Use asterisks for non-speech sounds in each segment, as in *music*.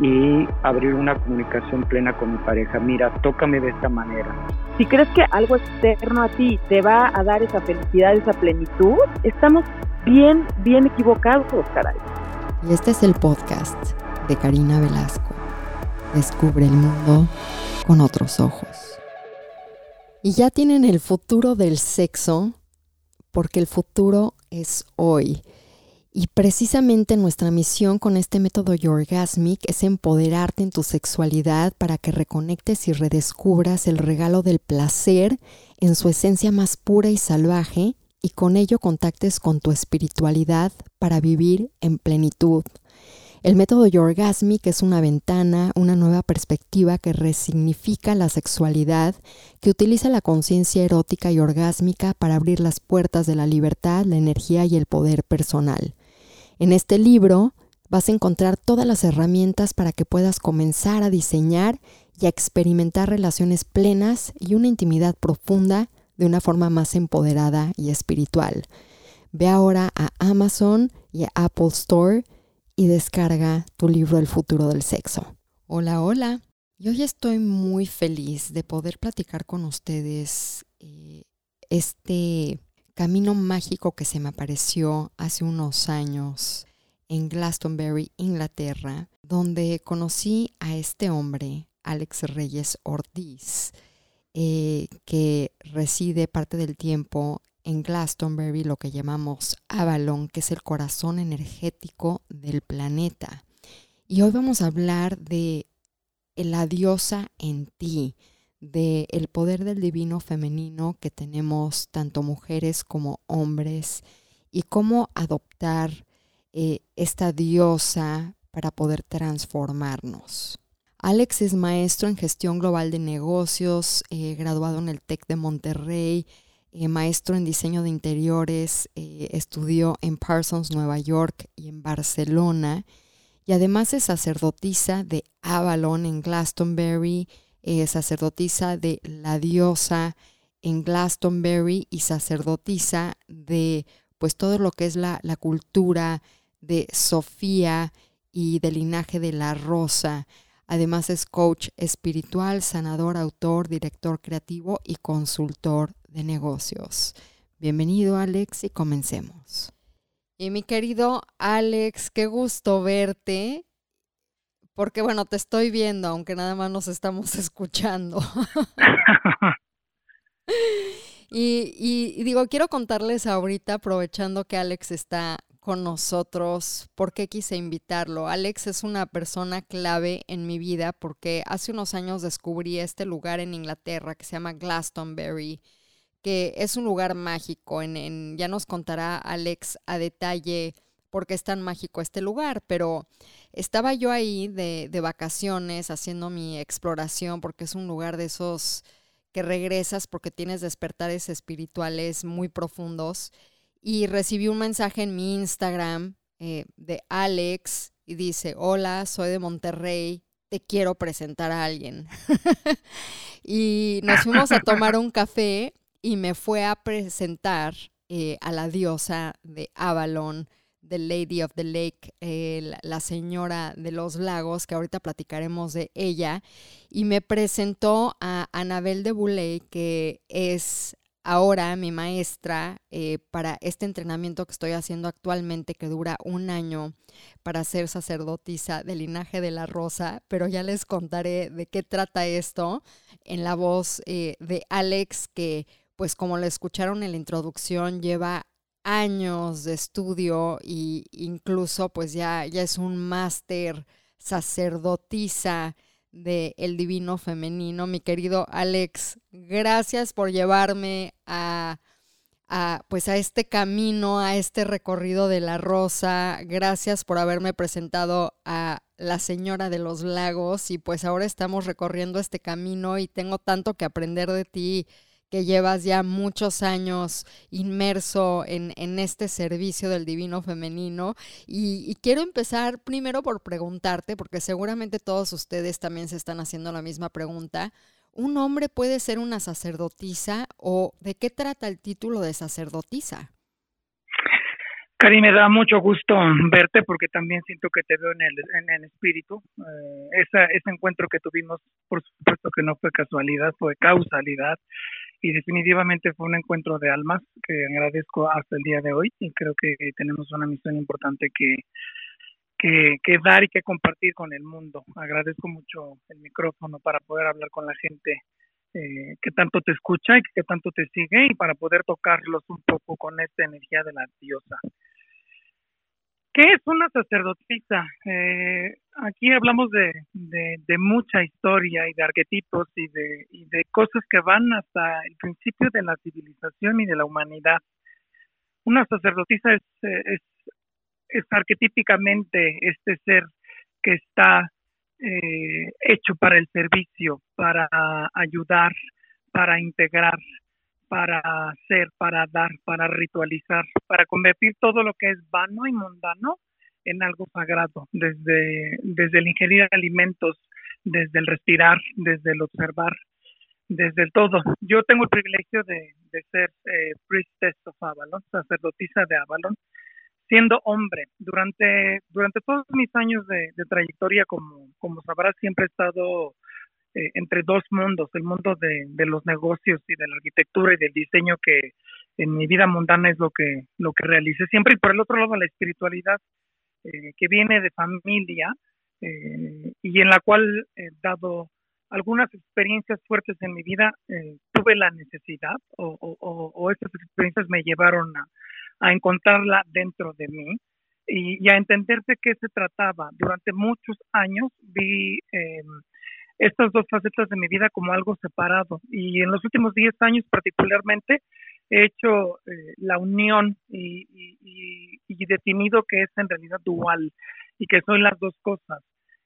Y abrir una comunicación plena con mi pareja. Mira, tócame de esta manera. Si crees que algo externo a ti te va a dar esa felicidad, esa plenitud, estamos bien, bien equivocados, caray. Y este es el podcast de Karina Velasco. Descubre el mundo con otros ojos. Y ya tienen el futuro del sexo, porque el futuro es hoy. Y precisamente nuestra misión con este método Yorgasmic es empoderarte en tu sexualidad para que reconectes y redescubras el regalo del placer en su esencia más pura y salvaje y con ello contactes con tu espiritualidad para vivir en plenitud. El método Yorgasmic es una ventana, una nueva perspectiva que resignifica la sexualidad, que utiliza la conciencia erótica y orgásmica para abrir las puertas de la libertad, la energía y el poder personal. En este libro vas a encontrar todas las herramientas para que puedas comenzar a diseñar y a experimentar relaciones plenas y una intimidad profunda de una forma más empoderada y espiritual. Ve ahora a Amazon y Apple Store y descarga tu libro El futuro del sexo. Hola, hola. Y hoy estoy muy feliz de poder platicar con ustedes eh, este camino mágico que se me apareció hace unos años en Glastonbury, Inglaterra, donde conocí a este hombre, Alex Reyes Ortiz, eh, que reside parte del tiempo en Glastonbury, lo que llamamos Avalon, que es el corazón energético del planeta. Y hoy vamos a hablar de la diosa en ti, de el poder del divino femenino que tenemos tanto mujeres como hombres y cómo adoptar eh, esta diosa para poder transformarnos. Alex es maestro en gestión global de negocios, eh, graduado en el TEC de Monterrey, eh, maestro en diseño de interiores, estudió en Parsons, Nueva York y en Barcelona, y además es sacerdotisa de Avalon en Glastonbury, eh, sacerdotisa de la diosa en Glastonbury y sacerdotisa de pues todo lo que es la, la cultura de Sofía y del linaje de la rosa. Además es coach espiritual, sanador, autor, director creativo y consultor de negocios. Bienvenido Alex y comencemos. Y mi querido Alex, qué gusto verte. Porque bueno, te estoy viendo, aunque nada más nos estamos *laughs* escuchando. *laughs* y, digo, quiero contarles ahorita, aprovechando que Alex está con nosotros, por qué quise invitarlo. Alex es una persona clave en mi vida porque hace unos años descubrí este lugar en Inglaterra que se llama Glastonbury, que es un lugar mágico. en, ya nos contará Alex a detalle por qué es tan mágico este lugar, pero estaba yo ahí de, vacaciones haciendo mi exploración porque es un lugar de esos que regresas porque tienes despertares espirituales muy profundos y recibí un mensaje en mi Instagram eh, de Alex y dice, hola, soy de Monterrey, te quiero presentar a alguien. *laughs* y nos fuimos a tomar un café y me fue a presentar eh, a la diosa de Avalon, The Lady of the Lake, eh, la, señora de los lagos, que ahorita platicaremos de ella, y me presentó a Anabel de Boulay, que es ahora mi maestra eh, para este entrenamiento que estoy haciendo actualmente, que dura un año para ser sacerdotisa del linaje de la rosa, pero ya les contaré de qué trata esto en la voz eh, de Alex, que pues como lo escucharon en la introducción, lleva años de estudio e incluso pues ya, ya es un máster sacerdotisa del el divino femenino. Mi querido Alex, gracias por llevarme a, a, pues a este camino, a este recorrido de la rosa. Gracias por haberme presentado a la señora de los lagos y pues ahora estamos recorriendo este camino y tengo tanto que aprender de ti que llevas ya muchos años inmerso en, este servicio del divino femenino. Y, quiero empezar primero por preguntarte, porque seguramente todos ustedes también se están haciendo la misma pregunta. ¿Un hombre puede ser una sacerdotisa o de qué trata el título de sacerdotisa? Cari, me da mucho gusto verte porque también siento que te veo en el, en el espíritu. Eh, ese encuentro que tuvimos, por supuesto que no fue casualidad, fue causalidad y definitivamente fue un encuentro de almas que agradezco hasta el día de hoy y creo que tenemos una misión importante que, que, dar y que compartir con el mundo. Agradezco mucho el micrófono para poder hablar con la gente eh, que tanto te escucha y que tanto te sigue y para poder tocarlos un poco con esta energía de la diosa. ¿Qué es una sacerdotisa? Eh, aquí hablamos de, de, mucha historia y de arquetipos y de, de cosas que van hasta el principio de la civilización y de la humanidad. Una sacerdotisa es, es, es arquetípicamente este ser que está eh, hecho para el servicio, para ayudar, para integrar, para hacer, para dar, para ritualizar, para convertir todo lo que es vano y mundano en algo sagrado, desde, desde el ingerir alimentos, desde el respirar, desde el observar, desde el todo. Yo tengo el privilegio de, ser eh, priestess of Avalon, sacerdotisa de Avalon, siendo hombre. Durante, durante todos mis años de, trayectoria, como, como sabrás, siempre he estado eh, entre dos mundos, el mundo de, los negocios y de la arquitectura y del diseño que en mi vida mundana es lo que, lo que realicé siempre, y por el otro lado la espiritualidad eh, que viene de familia eh, y en la cual, dado algunas experiencias fuertes en mi vida, tuve la necesidad o, o, o, estas experiencias me llevaron a, a encontrarla dentro de mí y, a entender de qué se trataba. Durante muchos años vi eh, estas dos facetas de mi vida como algo separado y en los últimos 10 años particularmente he hecho eh, la unión y, definido que es en realidad dual y que son las dos cosas.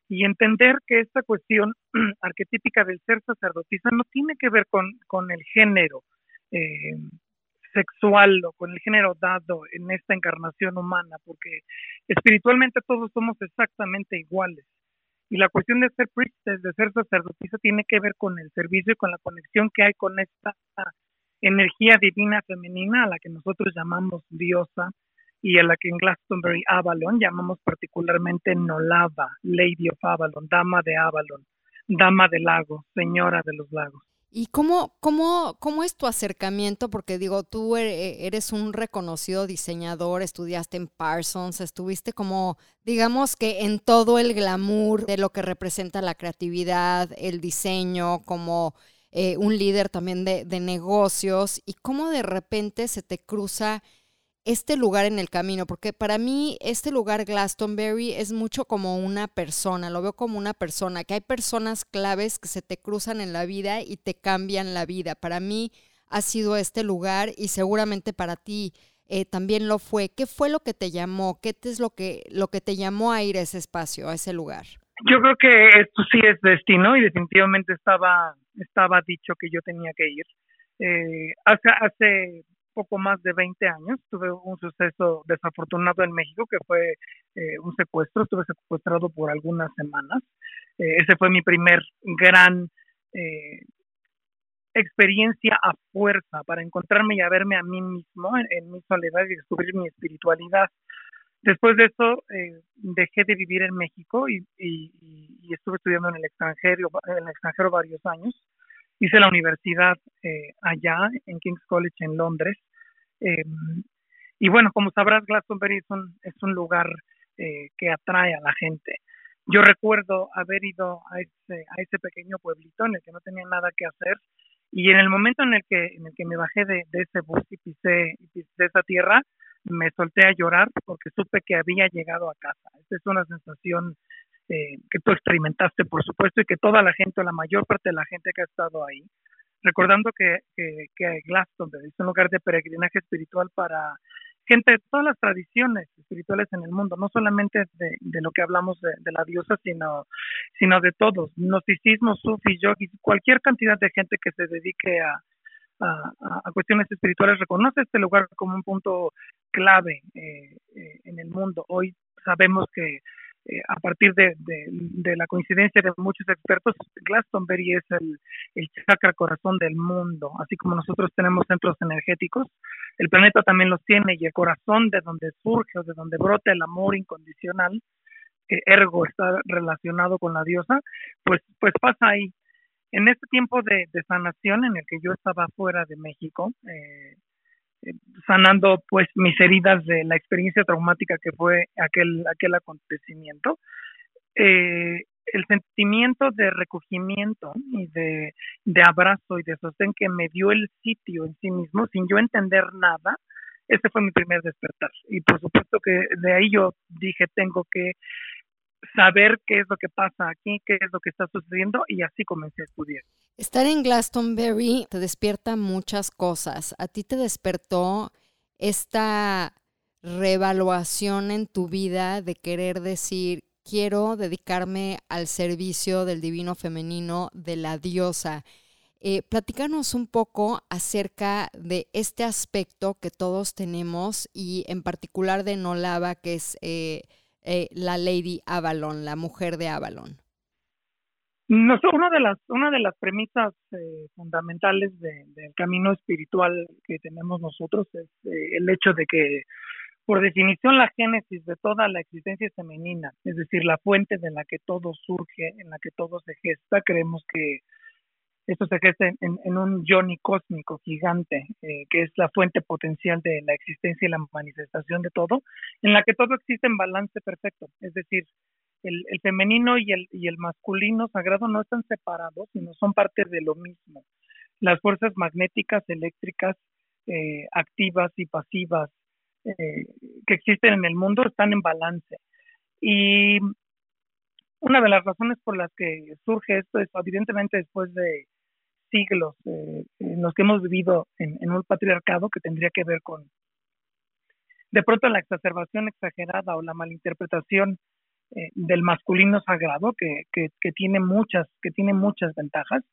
Y entender que esta cuestión *clears throat* arquetípica del ser sacerdotisa no tiene que ver con, con el género, eh, sexual o con el género dado en esta encarnación humana, porque espiritualmente todos somos exactamente iguales. Y la cuestión de ser priestess, de ser sacerdotisa, tiene que ver con el servicio y con la conexión que hay con esta energía divina femenina a la que nosotros llamamos diosa y a la que en Glastonbury Avalon llamamos particularmente Nolava, Lady of Avalon, Dama de Avalon, Dama del Lago, Señora de los Lagos. ¿Y cómo, cómo, cómo es tu acercamiento? Porque digo, tú e, eres un reconocido diseñador, estudiaste en Parsons, estuviste como, digamos que en todo el glamour de lo que representa la creatividad, el diseño, como eh, un líder también de, de negocios, y cómo de repente se te cruza este lugar en el camino, porque para mí este lugar Glastonbury es mucho como una persona, lo veo como una persona, que hay personas claves que se te cruzan en la vida y te cambian la vida. Para mí ha sido este lugar y seguramente para ti eh, también lo fue. ¿Qué fue lo que te llamó? ¿Qué es lo que, lo que te llamó a ir a ese espacio, a ese lugar? Yo creo que esto sí es destino y definitivamente estaba, estaba dicho que yo tenía que ir. Eh, hace, hace poco más de 20 años tuve un suceso desafortunado en México que fue eh, un secuestro, estuve secuestrado por algunas semanas. Eh, ese fue mi primer gran eh, experiencia a fuerza para encontrarme y a verme a mí mismo en, mi soledad y descubrir mi espiritualidad. Después de eso dejé de vivir en México y, y, estuve estudiando en el extranjero, en el extranjero varios años hice la universidad eh, allá en King's College en Londres. Eh, y bueno, como sabrás, Glastonbury es un, es un lugar eh, que atrae a la gente. Yo recuerdo haber ido a ese, a ese pequeño pueblito en el que no tenía nada que hacer y en el momento en el que, en el que me bajé de, ese bus y pisé, y pisé esa tierra, me solté a llorar porque supe que había llegado a casa. Esa es una sensación eh, que tú experimentaste, por supuesto, y que toda la gente, la mayor parte de la gente que ha estado ahí, recordando que, que, que Glastonbury es un lugar de peregrinaje espiritual para gente de todas las tradiciones espirituales en el mundo, no solamente de, de lo que hablamos de, la diosa, sino, sino de todos, gnosticismo, sufis, yogis, cualquier cantidad de gente que se dedique a, a, cuestiones espirituales, reconoce este lugar como un punto clave eh, eh, en el mundo. Hoy sabemos que eh, a partir de, la coincidencia de muchos expertos, Glastonbury es el, el chakra corazón del mundo, así como nosotros tenemos centros energéticos, el planeta también los tiene y el corazón de donde surge o de donde brota el amor incondicional, que ergo está relacionado con la diosa, pues, pues pasa ahí. En este tiempo de, sanación en el que yo estaba fuera de México, eh, sanando pues mis heridas de la experiencia traumática que fue aquel, aquel acontecimiento, eh, el sentimiento de recogimiento y de, abrazo y de sostén que me dio el sitio en sí mismo sin yo entender nada, ese fue mi primer despertar. Y por supuesto que de ahí yo dije, tengo que saber qué es lo que pasa aquí, qué es lo que está sucediendo y así comencé a estudiar. Estar en Glastonbury te despierta muchas cosas. ¿A ti te despertó esta reevaluación en tu vida de querer decir, quiero dedicarme al servicio del divino femenino, de la diosa? Eh, platícanos un poco acerca de este aspecto que todos tenemos y en particular de Nolava, que es eh, eh, la Lady Avalon, la mujer de Avalon? No, una de las una de las premisas eh, fundamentales del camino espiritual que tenemos nosotros es eh, el hecho de que por definición la génesis de toda la existencia es femenina, es decir, la fuente de la que todo surge, en la que todo se gesta, creemos que esto se gesta en, un yoni cósmico gigante, eh, que es la fuente potencial de la existencia y la manifestación de todo, en la que todo existe en balance perfecto. Es decir, el, femenino y el, y el masculino sagrado no están separados, sino son parte de lo mismo. Las fuerzas magnéticas, eléctricas, eh, activas y pasivas eh, que existen en el mundo están en balance. Y una de las razones por las que surge esto es evidentemente después de siglos eh, en los que hemos vivido en, un patriarcado que tendría que ver con, de pronto, la exacerbación exagerada o la malinterpretación eh, del masculino sagrado que, que, tiene muchas que tiene muchas ventajas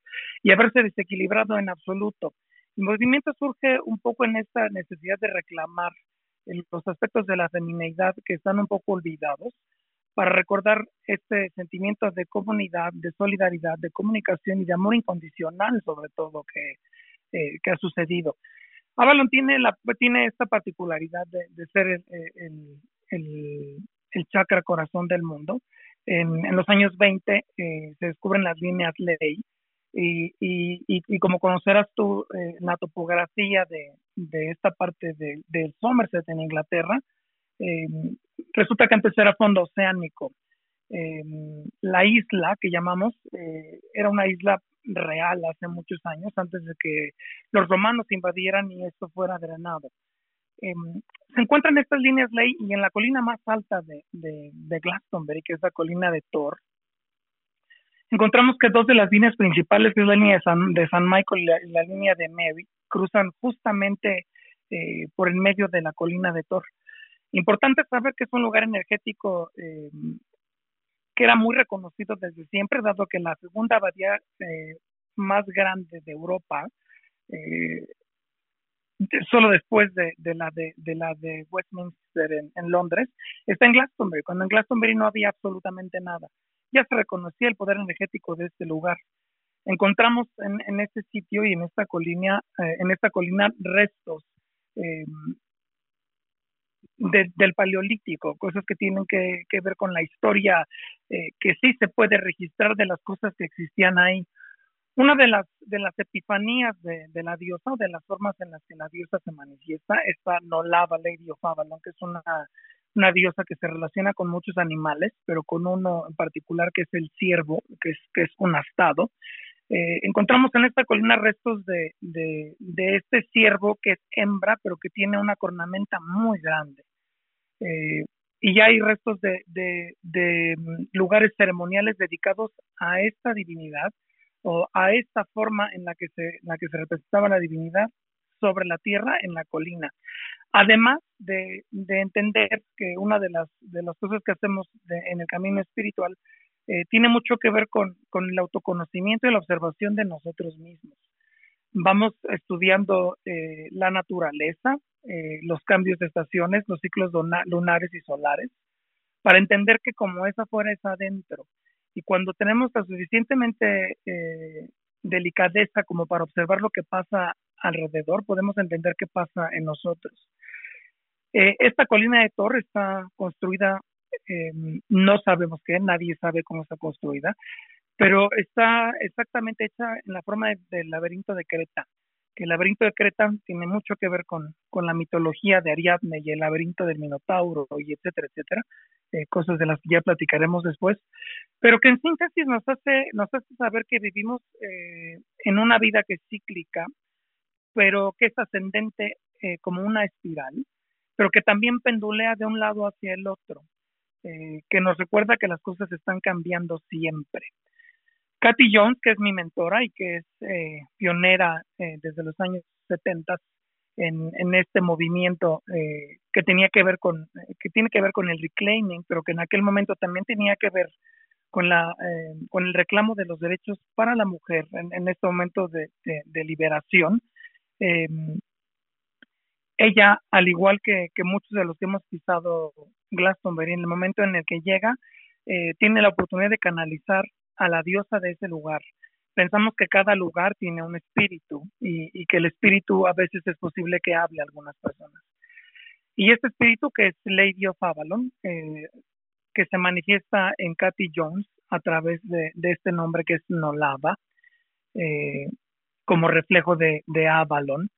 y haberse desequilibrado en absoluto. El movimiento surge un poco en esta necesidad de reclamar los aspectos de la femineidad que están un poco olvidados para recordar este sentimiento de comunidad, de solidaridad, de comunicación y de amor incondicional sobre todo que, eh, que ha sucedido. Avalon tiene, la, tiene esta particularidad de, ser el, el, el, chakra corazón del mundo. En, en los años 20 eh, se descubren las líneas ley y, y, y, como conocerás tú, eh, la topografía de, de esta parte de, del Somerset en Inglaterra, eh, resulta que antes era fondo oceánico. Eh, la isla que llamamos eh, era una isla real hace muchos años, antes de que los romanos invadieran y esto fuera drenado. se encuentran estas líneas ley y en la colina más alta de, de, Glastonbury, que es la colina de Thor, encontramos que dos de las líneas principales, que es la línea de San, de San Michael y la, línea de Mary, cruzan justamente por el medio de la colina de Thor. Importante saber que es un lugar energético eh, que era muy reconocido desde siempre, dado que la segunda abadía eh, más grande de Europa, eh, solo después de, la de, la de Westminster en, Londres, está en Glastonbury, cuando en Glastonbury no había absolutamente nada. Ya se reconocía el poder energético de este lugar. Encontramos en, en este sitio y en esta colina, en esta colina restos del paleolítico, cosas que tienen que, ver con la historia, eh, que sí se puede registrar de las cosas que existían ahí. Una de las, de las epifanías de, la diosa, o de las formas en las que la diosa se manifiesta, es la Nolava Lady of Avalon, que es una, una diosa que se relaciona con muchos animales, pero con uno en particular que es el ciervo, que es, que es un astado. Eh, encontramos en esta colina restos de, de, este ciervo que es hembra, pero que tiene una cornamenta muy grande. Eh, y ya hay restos de, de, mm, lugares ceremoniales dedicados a esta divinidad o a esta forma en la que se, la que se representaba la divinidad sobre la tierra en la colina. Además de, de entender que una de las, de las cosas que hacemos en el camino espiritual eh, tiene mucho que ver con, el autoconocimiento y la observación de nosotros mismos. vamos estudiando la naturaleza, los cambios de estaciones, los ciclos lunares y solares, para entender que como es afuera es adentro. Y cuando tenemos la suficientemente delicadeza como para observar lo que pasa alrededor, podemos entender qué pasa en nosotros. Eh, esta colina de Torre está construida, eh, no sabemos qué, nadie sabe cómo está construida, pero está exactamente hecha en la forma del laberinto de Creta, que el laberinto de Creta tiene mucho que ver con, con la mitología de Ariadne y el laberinto del Minotauro y etcétera, etcétera, eh, cosas de las que ya platicaremos después, pero que en síntesis nos hace, nos hace saber que vivimos eh, en una vida que es cíclica, pero que es ascendente eh, como una espiral, pero que también pendulea de un lado hacia el otro, que nos recuerda que las cosas están cambiando siempre. Katy Jones, que es mi mentora y que es pionera desde los años 70 en, este movimiento eh, que tenía que ver con que tiene que ver con el reclaiming, pero que en aquel momento también tenía que ver con la eh, con el reclamo de los derechos para la mujer en, este momento de, liberación. Eh, ella, al igual que, que, muchos de los que hemos pisado Glastonbury, en el momento en el que llega, tiene la oportunidad de canalizar a la diosa de ese lugar, pensamos que cada lugar tiene un espíritu y, que el espíritu a veces es posible que hable a algunas personas. Y este espíritu que es Lady of Avalon, eh, que se manifiesta en Cathy Jones a través de, este nombre que es Nolava, eh, como reflejo de, Avalon,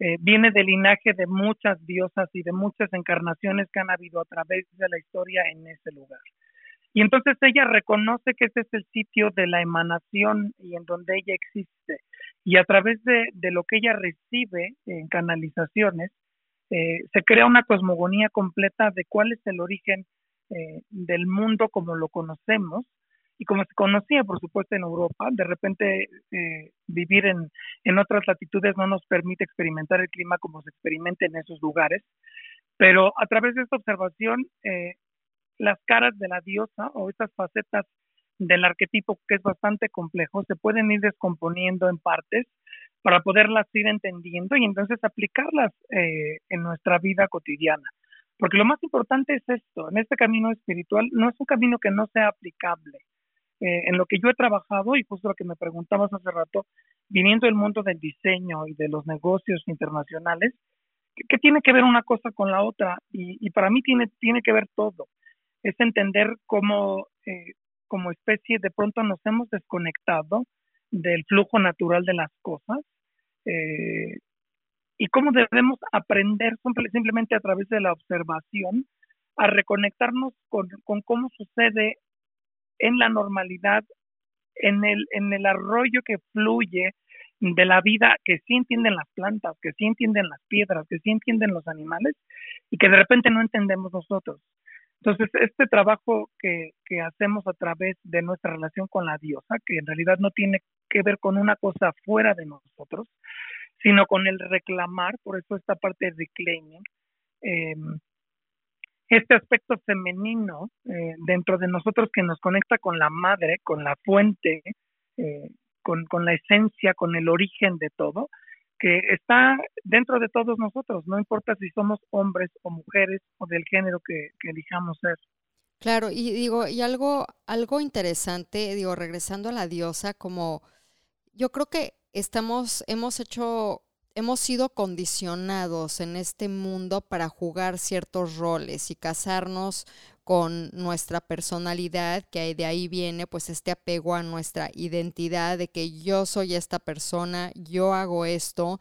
eh, viene del linaje de muchas diosas y de muchas encarnaciones que han habido a través de la historia en ese lugar. Y entonces ella reconoce que ese es el sitio de la emanación y en donde ella existe. Y a través de, lo que ella recibe en canalizaciones, eh, se crea una cosmogonía completa de cuál es el origen eh, del mundo como lo conocemos y como se conocía, por supuesto, en Europa. De repente, eh, vivir en, en otras latitudes no nos permite experimentar el clima como se experimenta en esos lugares. Pero a través de esta observación, las caras de la diosa o estas facetas del arquetipo que es bastante complejo se pueden ir descomponiendo en partes para poderlas ir entendiendo y entonces aplicarlas eh, en nuestra vida cotidiana. Porque lo más importante es esto, en este camino espiritual no es un camino que no sea aplicable. Eh, en lo que yo he trabajado y justo lo que me preguntabas hace rato, viniendo del mundo del diseño y de los negocios internacionales, ¿qué, tiene que ver una cosa con la otra? Y, y para mí tiene, tiene que ver todo es entender cómo eh, como especie de pronto nos hemos desconectado del flujo natural de las cosas eh, y cómo debemos aprender simplemente a través de la observación a reconectarnos con, con cómo sucede en la normalidad, en el, en el arroyo que fluye de la vida que sí entienden las plantas, que sí entienden las piedras, que sí entienden los animales y que de repente no entendemos nosotros. Entonces, este trabajo que, hacemos a través de nuestra relación con la diosa, que en realidad no tiene que ver con una cosa fuera de nosotros, sino con el reclamar, por eso esta parte de reclaiming, em, este aspecto femenino eh, dentro de nosotros que nos conecta con la madre, con la fuente, eh, con, con la esencia, con el origen de todo, que está dentro de todos nosotros, no importa si somos hombres o mujeres o del género que, elijamos ser. Claro, y digo, y algo, algo interesante, digo, regresando a la diosa, como yo creo que estamos, hemos hecho, hemos sido condicionados en este mundo para jugar ciertos roles y casarnos con nuestra personalidad, que de ahí viene pues este apego a nuestra identidad de que yo soy esta persona, yo hago esto.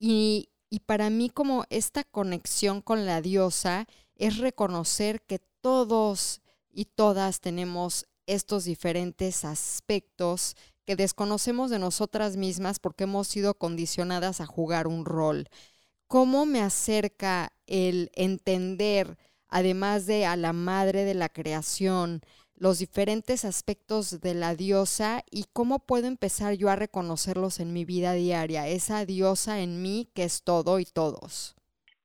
Y, y para mí como esta conexión con la diosa es reconocer que todos y todas tenemos estos diferentes aspectos que desconocemos de nosotras mismas porque hemos sido condicionadas a jugar un rol. ¿Cómo me acerca el entender además de a la madre de la creación, los diferentes aspectos de la diosa y cómo puedo empezar yo a reconocerlos en mi vida diaria, esa diosa en mí que es todo y todos.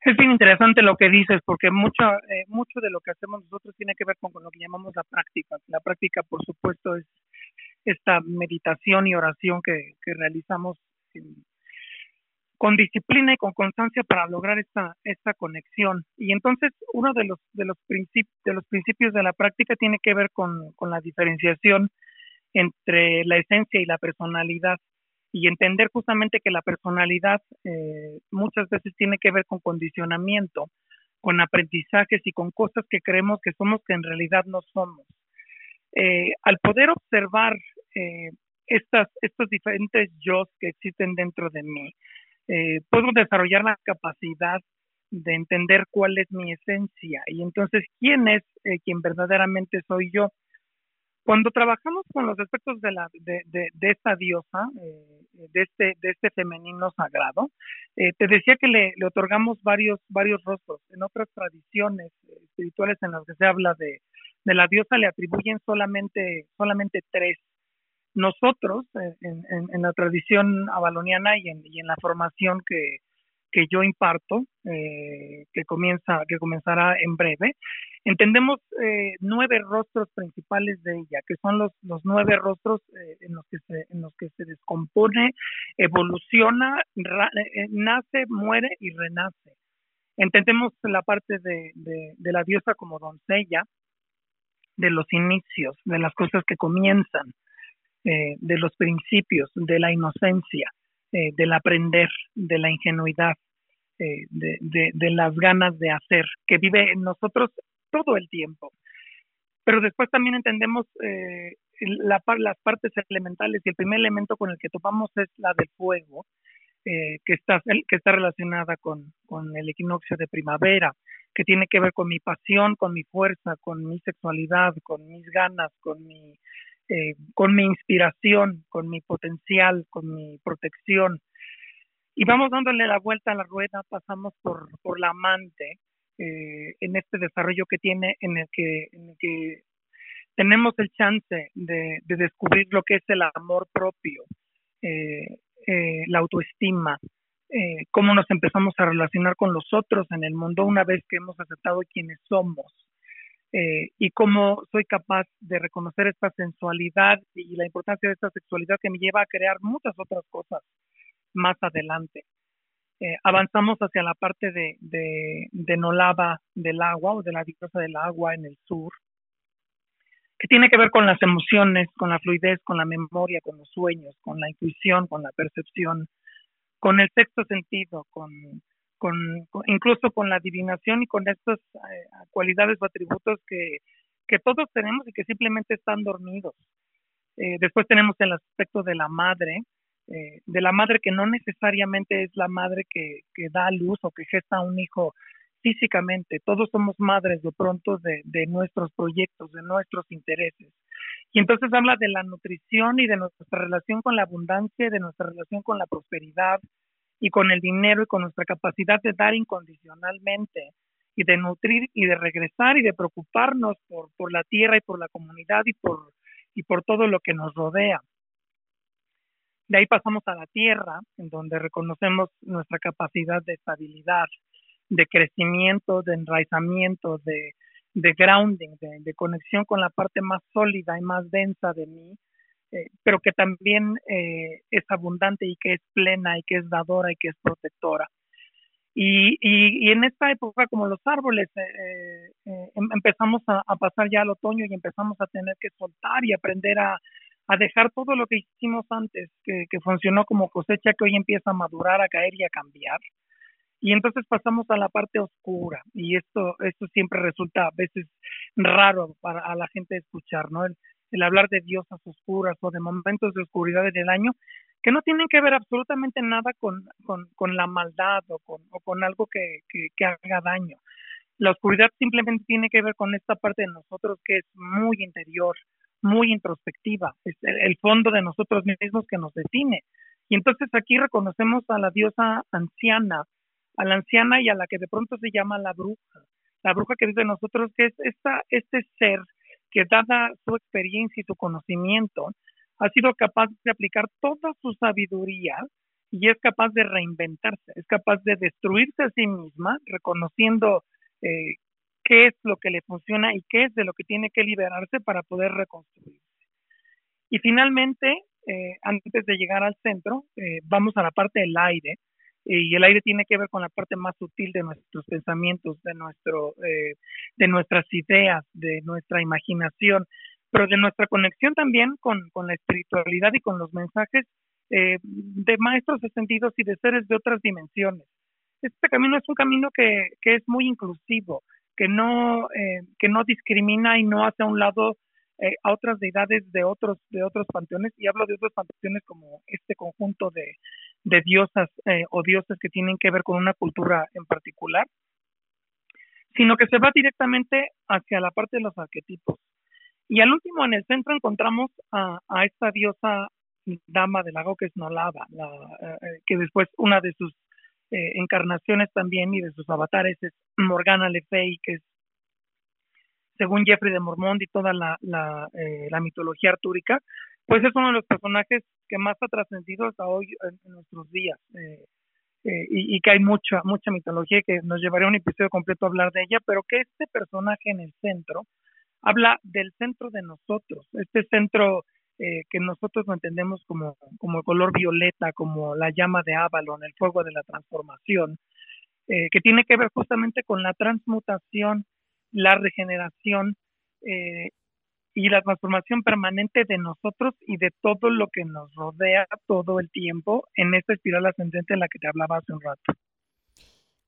Es bien interesante lo que dices, porque mucho, eh, mucho de lo que hacemos nosotros tiene que ver con, lo que llamamos la práctica. La práctica, por supuesto, es esta meditación y oración que, realizamos en, con disciplina y con constancia para lograr esta, esta conexión. Y entonces uno de los, de los, principios, de los principios de la práctica tiene que ver con, con la diferenciación entre la esencia y la personalidad y entender justamente que la personalidad eh, muchas veces tiene que ver con condicionamiento, con aprendizajes y con cosas que creemos que somos que en realidad no somos. Eh, al poder observar eh, estas, estos diferentes yo que existen dentro de mí, eh, puedo desarrollar la capacidad de entender cuál es mi esencia y entonces quién es eh, quien verdaderamente soy yo. Cuando trabajamos con los aspectos de, la, de, de, esta diosa, eh, de, este, de este femenino sagrado, te decía que le, le, otorgamos varios, varios rostros. En otras tradiciones espirituales en las que se habla de, de la diosa le atribuyen solamente, solamente tres nosotros, eh, en, la tradición avaloniana y en, la formación que, yo imparto, eh, que comienza, que comenzará en breve, entendemos eh, nueve rostros principales de ella, que son los, los nueve rostros en los que se, en los que se descompone, evoluciona, nace, muere y renace. Entendemos la parte de, de la diosa como doncella, de los inicios, de las cosas que comienzan, eh, de los principios, de la inocencia, eh, del aprender, de la ingenuidad, eh, de, las ganas de hacer, que vive en nosotros todo el tiempo. Pero después también entendemos la, las partes elementales y el primer elemento con el que topamos es la del fuego, que, está, que está relacionada con, con el equinoccio de primavera, que tiene que ver con mi pasión, con mi fuerza, con mi sexualidad, con mis ganas, con mi eh, con mi inspiración, con mi potencial, con mi protección. Y vamos dándole la vuelta a la rueda, pasamos por, por la amante eh, en este desarrollo que tiene, en el que, en el que tenemos el chance de, de, descubrir lo que es el amor propio, eh, la autoestima, cómo nos empezamos a relacionar con los otros en el mundo una vez que hemos aceptado quienes somos. Eh, y cómo soy capaz de reconocer esta sensualidad y la importancia de esta sexualidad que me lleva a crear muchas otras cosas más adelante. Eh, avanzamos hacia la parte de, de, de Nolava del agua o de la diosa del agua en el sur, que tiene que ver con las emociones, con la fluidez, con la memoria, con los sueños, con la intuición, con la percepción, con el sexto sentido, con, con, incluso con la adivinación y con estas eh, cualidades o atributos que, que todos tenemos y que simplemente están dormidos. Eh, después tenemos el aspecto de la madre, eh, de la madre que no necesariamente es la madre que, que da luz o que gesta a un hijo físicamente. Todos somos madres de pronto de, de nuestros proyectos, de nuestros intereses. Y entonces habla de la nutrición y de nuestra relación con la abundancia, de nuestra relación con la prosperidad, y con el dinero y con nuestra capacidad de dar incondicionalmente y de nutrir y de regresar y de preocuparnos por, por la tierra y por la comunidad y por, y por todo lo que nos rodea. De ahí pasamos a la tierra, en donde reconocemos nuestra capacidad de estabilidad, de crecimiento, de enraizamiento, de, de grounding, de, de, conexión con la parte más sólida y más densa de mí, eh, pero que también eh, es abundante y que es plena y que es dadora y que es protectora. Y, y, en esta época, como los árboles, eh, em, empezamos a, pasar ya al otoño y empezamos a tener que soltar y aprender a, a dejar todo lo que hicimos antes, que, que, funcionó como cosecha, que hoy empieza a madurar, a caer y a cambiar. Y entonces pasamos a la parte oscura, y esto, esto siempre resulta a veces raro para a la gente escuchar, ¿no? El, el hablar de diosas oscuras o de momentos de oscuridad en el año que no tienen que ver absolutamente nada con, con, la maldad o con, o con algo que, que, haga daño. La oscuridad simplemente tiene que ver con esta parte de nosotros que es muy interior, muy introspectiva, es el, fondo de nosotros mismos que nos define. Y entonces aquí reconocemos a la diosa anciana, a la anciana y a la que de pronto se llama la bruja, la bruja que vive en nosotros, que es esta, este ser que dada su experiencia y su conocimiento, ha sido capaz de aplicar toda su sabiduría y es capaz de reinventarse, es capaz de destruirse a sí misma, reconociendo eh, qué es lo que le funciona y qué es de lo que tiene que liberarse para poder reconstruirse. Y finalmente, eh, antes de llegar al centro, eh, vamos a la parte del aire. Y el aire tiene que ver con la parte más sutil de nuestros pensamientos, de nuestro, eh, de nuestras ideas, de nuestra imaginación, pero de nuestra conexión también con, con la espiritualidad y con los mensajes eh, de maestros ascendidos y de seres de otras dimensiones. Este camino es un camino que, que es muy inclusivo, que no, eh, que no discrimina y no hace a un lado eh, a otras deidades de otros, de otros panteones, y hablo de otros panteones como este conjunto de, de diosas eh, o dioses que tienen que ver con una cultura en particular, sino que se va directamente hacia la parte de los arquetipos. Y al último, en el centro, encontramos a, a esta diosa dama del lago que es Nolava, la, que después una de sus encarnaciones también y de sus avatares es Morgana Le Fay, que es según Jeffrey de Mormont y toda la, la, eh, la, mitología artúrica, pues es uno de los personajes que más ha trascendido hasta hoy en, nuestros días. Eh, eh, y, y, que hay mucha, mucha mitología que nos llevaría un episodio completo a hablar de ella, pero que este personaje en el centro habla del centro de nosotros, este centro eh, que nosotros lo entendemos como, como el color violeta, como la llama de Avalon, el fuego de la transformación, eh, que tiene que ver justamente con la transmutación la regeneración y la transformación permanente de nosotros y de todo lo que nos rodea todo el tiempo en esta espiral ascendente de la que te hablaba hace un rato.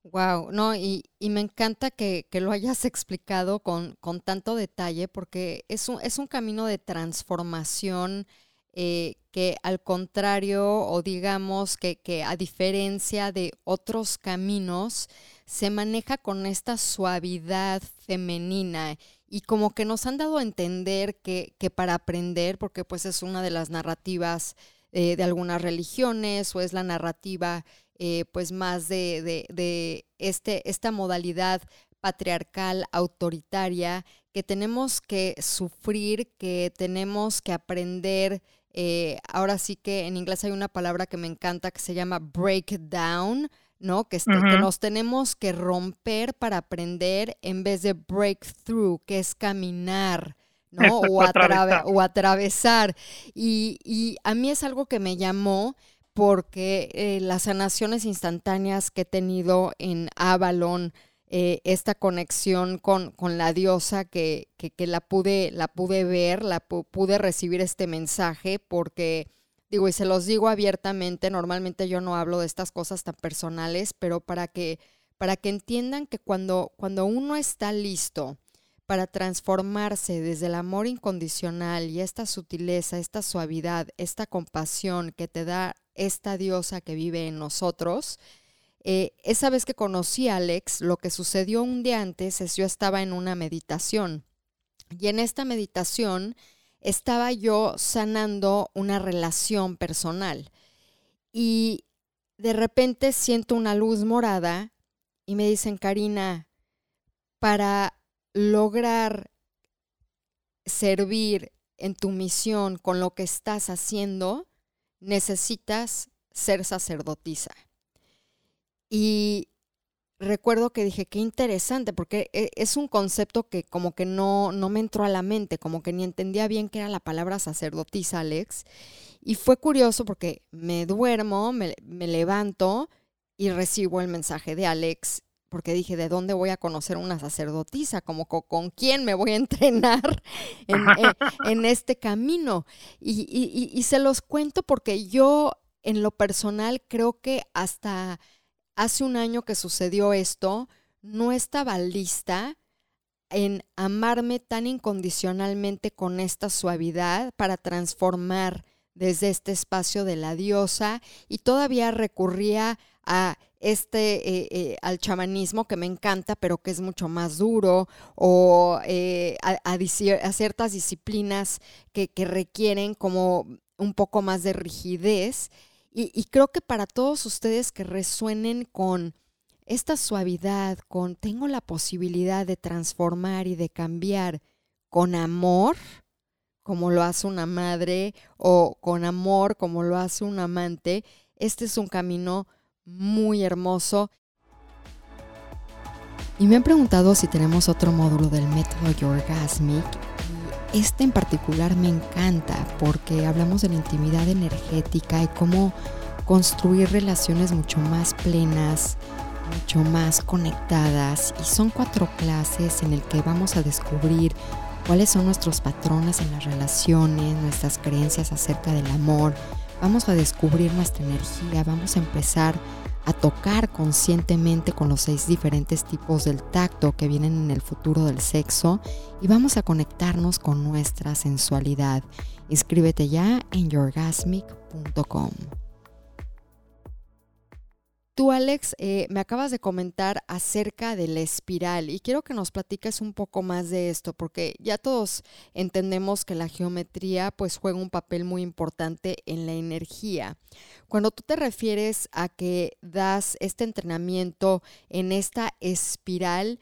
Wow, no, y, y me encanta que, que, lo hayas explicado con, con tanto detalle, porque es un, es un camino de transformación eh, que al contrario, o digamos que, que a diferencia de otros caminos, se maneja con esta suavidad femenina y como que nos han dado a entender que, que para aprender, porque pues es una de las narrativas eh, de algunas religiones o es la narrativa eh, pues más de, de, este, esta modalidad patriarcal, autoritaria, que tenemos que sufrir, que tenemos que aprender eh, ahora sí que en inglés hay una palabra que me encanta que se llama breakdown, ¿no? Que, este, que nos tenemos que romper para aprender en vez de breakthrough, que es caminar. ¿no? O, atravesar. o atravesar. Y, y, a mí es algo que me llamó porque eh, las sanaciones instantáneas que he tenido en Avalon, eh, esta conexión con, con la diosa que, que, la, pude, la pude ver, la pude recibir este mensaje porque, digo, y se los digo abiertamente, normalmente yo no hablo de estas cosas tan personales, pero para que, para que entiendan que cuando, cuando uno está listo para transformarse desde el amor incondicional y esta sutileza, esta suavidad, esta compasión que te da esta diosa que vive en nosotros, eh, esa vez que conocí a Alex, lo que sucedió un día antes es yo estaba en una meditación y en esta meditación estaba yo sanando una relación personal y de repente siento una luz morada y me dicen, Karina, para lograr servir en tu misión con lo que estás haciendo, necesitas ser sacerdotisa. Y recuerdo que dije, qué interesante, porque e, es un concepto que como que no, no me entró a la mente, como que ni entendía bien qué era la palabra sacerdotisa, Alex. Y fue curioso porque me duermo, me, levanto y recibo el mensaje de Alex, porque dije, ¿de dónde voy a conocer una sacerdotisa? Como con, quién me voy a *laughs* entrenar en, este camino. y, y se los cuento porque yo en lo personal creo que hasta hace un año que sucedió esto, no estaba lista en amarme tan incondicionalmente con esta suavidad para transformar desde este espacio de la diosa y todavía recurría a este eh, eh, al chamanismo que me encanta pero que es mucho más duro o eh, a, ciertas disciplinas que, que requieren como un poco más de rigidez y, creo que para todos ustedes que resuenen con esta suavidad, con tengo la posibilidad de transformar y de cambiar con amor, como lo hace una madre, o con amor, como lo hace un amante, este es un camino muy hermoso. Y me han preguntado si tenemos otro módulo del método Yorgasmic este en particular me encanta porque hablamos de la intimidad energética y cómo, construir relaciones mucho más plenas, mucho más conectadas. Y son cuatro clases en el que vamos a descubrir cuáles son nuestros patrones en las relaciones, nuestras creencias acerca del amor, vamos a descubrir nuestra energía, vamos a empezar tocar conscientemente con los seis diferentes tipos del tacto que vienen en el futuro del sexo y vamos a conectarnos con nuestra sensualidad. Inscríbete ya en yourgasmic.com. Tú, Alex, eh, me acabas de comentar acerca de la espiral y quiero que nos platiques un poco más de esto, porque ya todos entendemos que la geometría pues juega un papel muy importante en la energía. Cuando tú te refieres a que das este entrenamiento en esta espiral,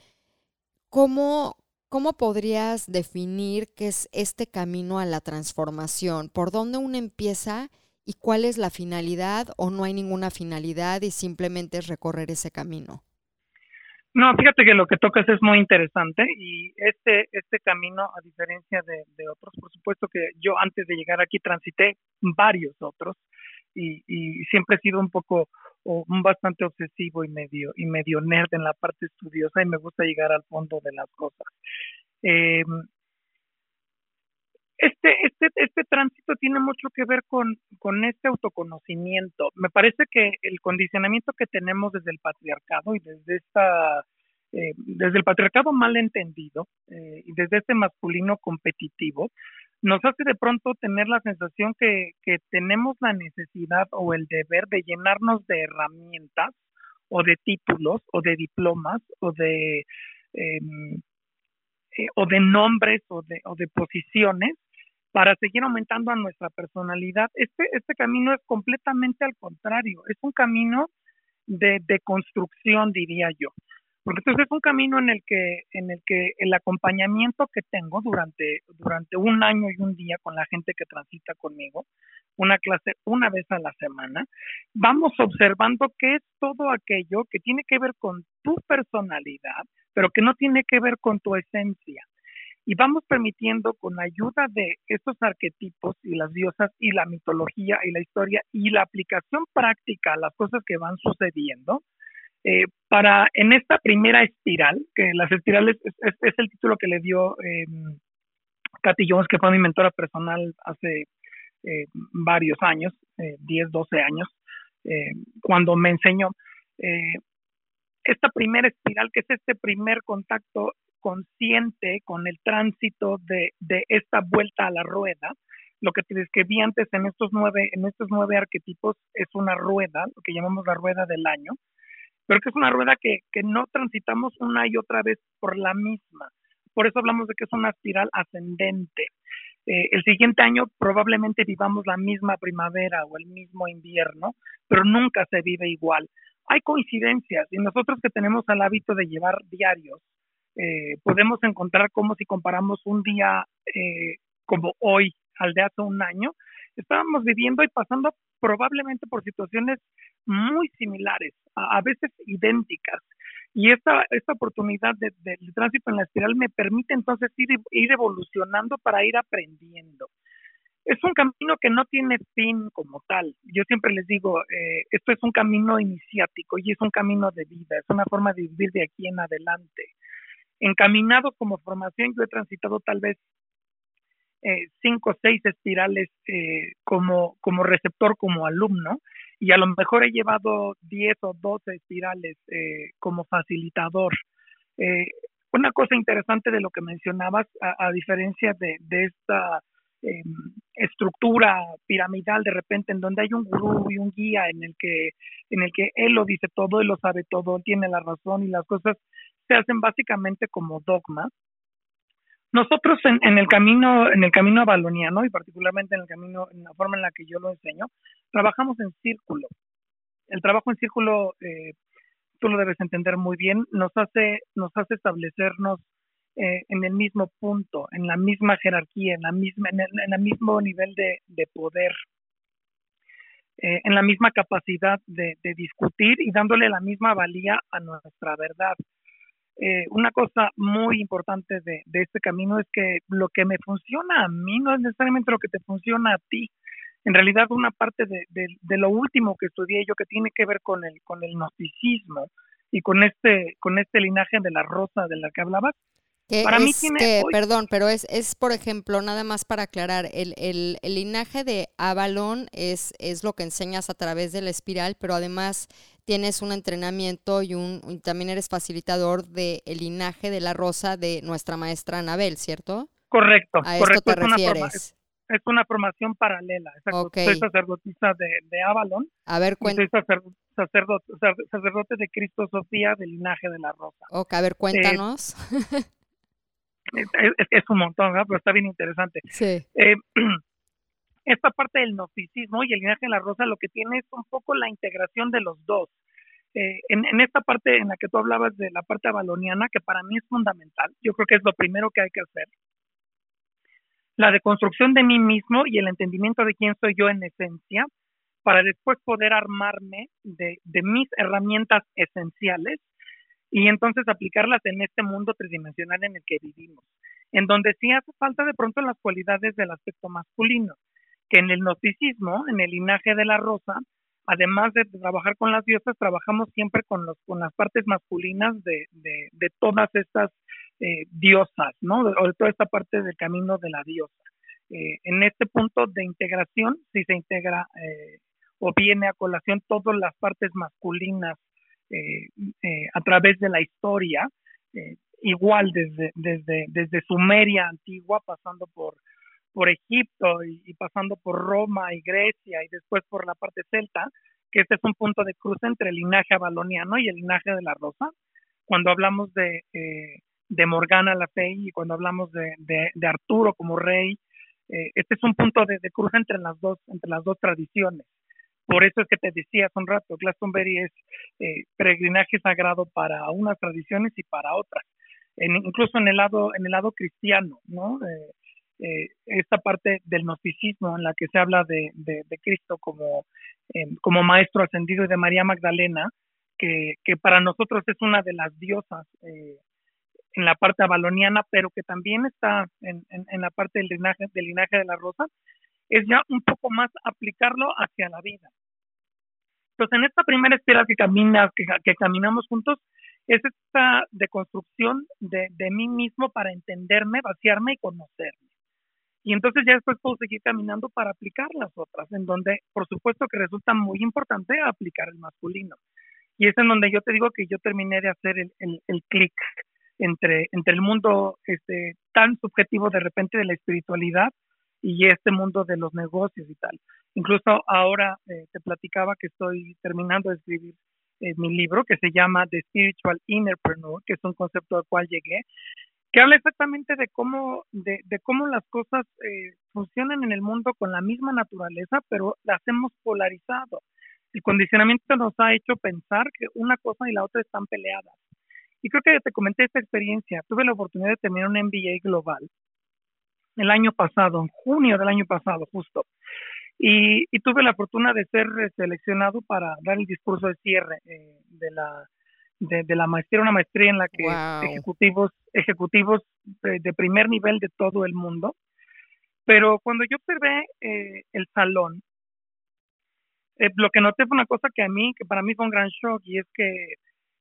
¿cómo, ¿cómo podrías definir qué es este camino a la transformación? ¿Por dónde uno empieza? Y cuál es la finalidad o no hay ninguna finalidad y simplemente es recorrer ese camino. No, fíjate que lo que tocas es muy interesante y este, este camino, a diferencia de, otros, por supuesto que yo antes de llegar aquí transité varios otros y, siempre he sido un poco o bastante obsesivo y medio y medio nerd en la parte estudiosa y me gusta llegar al fondo de las cosas. Eh, este, este, este tránsito tiene mucho que ver con, con este autoconocimiento. Me parece que el condicionamiento que tenemos desde el patriarcado y desde esta eh, desde el patriarcado mal entendido eh, y desde este masculino competitivo, nos hace de pronto tener la sensación que, que tenemos la necesidad o el deber de llenarnos de herramientas o de títulos o de diplomas o de em, eh, o de nombres o de, o de posiciones para seguir aumentando a nuestra personalidad. Este, este camino es completamente al contrario, es un camino de, de construcción, diría yo. Porque entonces es un camino en el que, en el que el acompañamiento que tengo durante, durante un año y un día con la gente que transita conmigo, una clase una vez a la semana, vamos observando qué es todo aquello que tiene que ver con tu personalidad, pero que no tiene que ver con tu esencia y vamos permitiendo con ayuda de estos arquetipos y las diosas y la mitología y la historia y la aplicación práctica a las cosas que van sucediendo, eh, para en esta primera espiral, que las espirales es, el título que le dio eh, Katy Jones, que fue mi mentora personal hace eh, varios años, 10, 12 años, cuando me enseñó esta primera espiral, que es este primer contacto consciente con el tránsito de, de esta vuelta a la rueda. Lo que te describí antes en estos nueve, en estos nueve arquetipos es una rueda, lo que llamamos la rueda del año, pero que es una rueda que, que no transitamos una y otra vez por la misma. Por eso hablamos de que es una espiral ascendente. Eh, el siguiente año probablemente vivamos la misma primavera o el mismo invierno, pero nunca se vive igual. Hay coincidencias y nosotros que tenemos el hábito de llevar diarios, eh, podemos encontrar como si comparamos un día eh, como hoy al de hace un año, estábamos viviendo y pasando probablemente por situaciones muy similares, a, veces idénticas. Y esta, esta oportunidad del de, tránsito en la espiral me permite entonces ir, ir evolucionando para ir aprendiendo. Es un camino que no tiene fin como tal. Yo siempre les digo, eh, esto es un camino iniciático y es un camino de vida, es una forma de vivir de aquí en adelante encaminado como formación, yo he transitado tal vez eh, cinco o seis espirales eh, como, como receptor, como alumno, y a lo mejor he llevado diez o doce espirales eh, como facilitador. una cosa interesante de lo que mencionabas, a, diferencia de, de esta em, estructura piramidal de repente en donde hay un gurú y un guía en el que en el que él lo dice todo, él lo sabe todo, tiene la razón y las cosas se hacen básicamente como dogmas. Nosotros en, el camino, en el camino avaloniano y particularmente en el camino, en la forma en la que yo lo enseño, trabajamos en círculo. El trabajo en círculo, eh, tú lo debes entender muy bien, nos hace, nos hace establecernos eh, en el mismo punto, en la misma jerarquía, en la misma, en el, mismo nivel de, poder, eh, en la misma capacidad de, discutir y dándole la misma valía a nuestra verdad. Eh, una cosa muy importante de, este camino es que lo que me funciona a mí no es necesariamente lo que te funciona a ti. en realidad una parte de, lo último que estudié yo que tiene que ver con el, con el gnosticismo y con este, con este linaje de la rosa de la que hablabas, para mí tiene... perdón, pero es, es, por ejemplo, nada más para aclarar, el, el, el, linaje de Avalon es, es lo que enseñas a través de la espiral, pero además tienes un entrenamiento y, un, también eres facilitador del linaje de la rosa de nuestra maestra Anabel, ¿cierto? Correcto, a correcto. Esto te refieres es una formación paralela. Soy sacerdotisa de, de, Avalon. A ver, Soy sacerdote, sacerdote, de Cristo Sofía del linaje de la rosa. Ok, a ver, cuéntanos. *laughs* es, un montón, ¿verdad? pero está bien interesante. Sí. Eh, *clears throat* esta parte del gnosticismo y el linaje de la rosa lo que tiene es un poco la integración de los dos. Eh, en, en, esta parte en la que tú hablabas de la parte avaloniana, que para mí es fundamental, yo creo que es lo primero que hay que hacer, la deconstrucción de mí mismo y el entendimiento de quién soy yo en esencia, para después poder armarme de, de mis herramientas esenciales y entonces aplicarlas en este mundo tridimensional en el que vivimos, en donde sí hace falta de pronto las cualidades del aspecto masculino, que en el gnosticismo, en el linaje de la rosa, además de trabajar con las diosas, trabajamos siempre con, los, con las partes masculinas de, de, todas estas eh, diosas, ¿no? O de toda esta parte del camino de la diosa. Eh, en este punto de integración, si se integra eh, o viene a colación todas las partes masculinas a través de la historia, eh, igual desde, desde, desde Sumeria antigua, pasando por, por Egipto y, pasando por Roma y Grecia y después por la parte celta, que este es un punto de cruce entre el linaje avaloniano y el linaje de la rosa. Cuando hablamos de, de Morgana la Fey y cuando hablamos de, de, Arturo como rey, este es un punto de, de, cruce entre las dos, entre las dos tradiciones. Por eso es que te decía hace un rato, Glastonbury es eh, peregrinaje sagrado para unas tradiciones y para otras. incluso en el lado, en el lado cristiano, ¿no? Eh, eh, esta parte del gnosticismo en la que se habla de, de, Cristo como, como maestro ascendido y de María Magdalena, que, que para nosotros es una de las diosas en la parte avaloniana, pero que también está en, en, la parte del linaje, del linaje de la rosa, es ya un poco más aplicarlo hacia la vida. Entonces, en esta primera espiral que camina, que, caminamos juntos, es esta deconstrucción de, de mí mismo para entenderme, vaciarme y conocerme. Y entonces ya después puedo seguir caminando para aplicar las otras, en donde por supuesto que resulta muy importante aplicar el masculino. Y es en donde yo te digo que yo terminé de hacer el, el, el clic entre, entre el mundo este, tan subjetivo de repente de la espiritualidad y este mundo de los negocios y tal. Incluso ahora eh, te platicaba que estoy terminando de escribir eh, mi libro que se llama The Spiritual Innerpreneur, que es un concepto al cual llegué, que habla exactamente de cómo, de, cómo las cosas eh, funcionan en el mundo con la misma naturaleza, pero las hemos polarizado. El condicionamiento nos ha hecho pensar que una cosa y la otra están peleadas. Y creo que te comenté esta experiencia. Tuve la oportunidad de terminar un MBA global el año pasado, en junio del año pasado, justo. Y, tuve la fortuna de ser eh, seleccionado para dar el discurso de cierre eh, de la de, la maestría, una maestría en la que ejecutivos ejecutivos de, primer nivel de todo el mundo. Pero cuando yo observé eh, el salón, lo que noté fue una cosa que a mí, que para mí fue un gran shock, y es que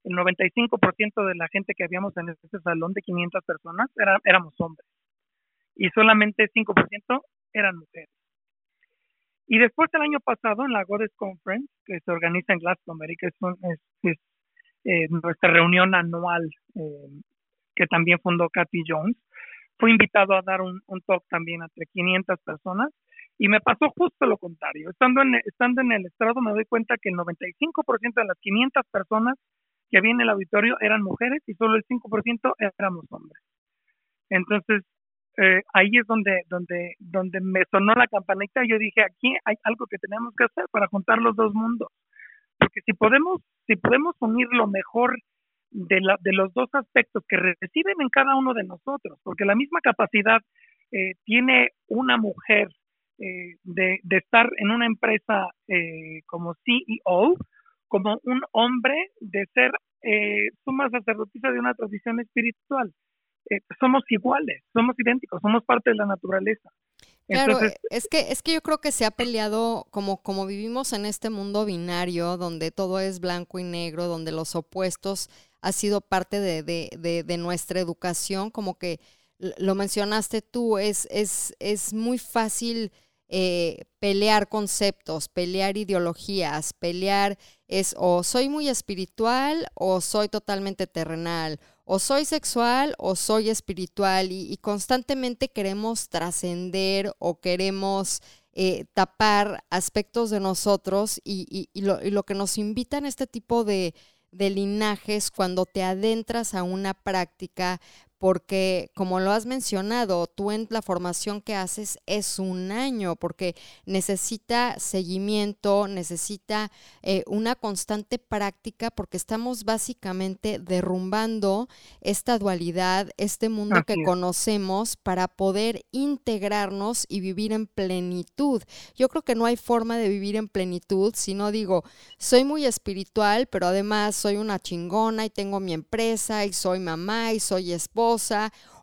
el 95% de la gente que habíamos en ese salón de 500 personas era, éramos hombres y solamente 5% eran mujeres. Y después el año pasado en la Goddess Conference, que se organiza en Glastonbury, que es, eh, nuestra reunión anual eh, que también fundó Kathy Jones, fui invitado a dar un, talk también entre 500 personas y me pasó justo lo contrario. Estando en, estando en el estrado me doy cuenta que el 95% de las 500 personas que había en el auditorio eran mujeres y solo el 5% éramos hombres. Entonces, eh, ahí es donde, donde, donde me sonó la campanita y yo dije, aquí hay algo que tenemos que hacer para juntar los dos mundos. Porque si podemos, si podemos unir lo mejor de, la, de los dos aspectos que reciben en cada uno de nosotros, porque la misma capacidad eh, tiene una mujer eh, de, de, estar en una empresa como CEO, como un hombre de ser suma sacerdotisa de una tradición espiritual. Eh, somos iguales, somos idénticos, somos parte de la naturaleza. Claro, es que es que yo creo que se ha peleado como como vivimos en este mundo binario donde todo es blanco y negro, donde los opuestos ha sido parte de, de, de, nuestra educación, como que lo mencionaste tú, es, es, es muy fácil eh, pelear conceptos, pelear ideologías, pelear es o soy muy espiritual o soy totalmente terrenal, o soy sexual o soy espiritual y, constantemente queremos trascender o queremos eh, tapar aspectos de nosotros y, lo, que nos invitan este tipo de linajes cuando te adentras a una práctica porque como lo has mencionado, tú en la formación que haces es un año, porque necesita seguimiento, necesita eh, una constante práctica, porque estamos básicamente derrumbando esta dualidad, este mundo que conocemos para poder integrarnos y vivir en plenitud. Yo creo que no hay forma de vivir en plenitud si no digo, soy muy espiritual, pero además soy una chingona y tengo mi empresa y soy mamá y soy esposa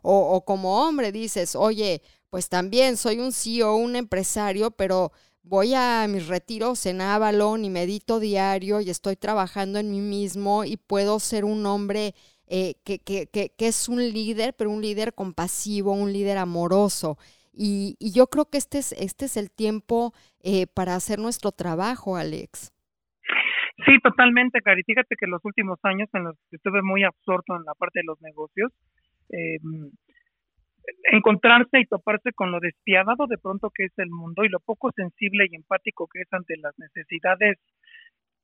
o, como hombre dices, oye, pues también soy un CEO, un empresario, pero voy a mis retiros en Avalon y medito diario y estoy trabajando en mí mismo y puedo ser un hombre eh, que, es un líder, pero un líder compasivo, un líder amoroso. Y, y yo creo que este es, este es el tiempo eh, para hacer nuestro trabajo, Alex. Sí, totalmente, Cari. Fíjate que los últimos años en los que estuve muy absorto en la parte de los negocios, eh, encontrarse y toparse con lo despiadado de pronto que es el mundo y lo poco sensible y empático que es ante las necesidades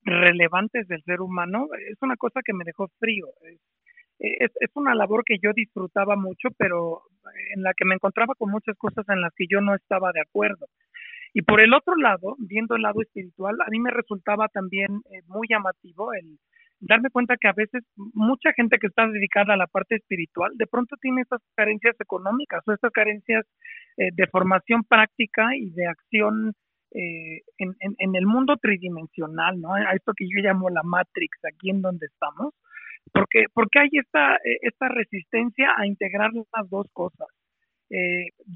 relevantes del ser humano, es una cosa que me dejó frío. Es, es, una labor que yo disfrutaba mucho, pero en la que me encontraba con muchas cosas en las que yo no estaba de acuerdo. Y por el otro lado, viendo el lado espiritual, a mí me resultaba también eh, muy llamativo el, darme cuenta que a veces mucha gente que está dedicada a la parte espiritual de pronto tiene esas carencias económicas o esas carencias eh, de formación práctica y de acción eh, en, en, el mundo tridimensional, ¿no? A esto que yo llamo la Matrix, aquí en donde estamos, porque, porque hay esta, eh, esta resistencia a integrar las dos cosas.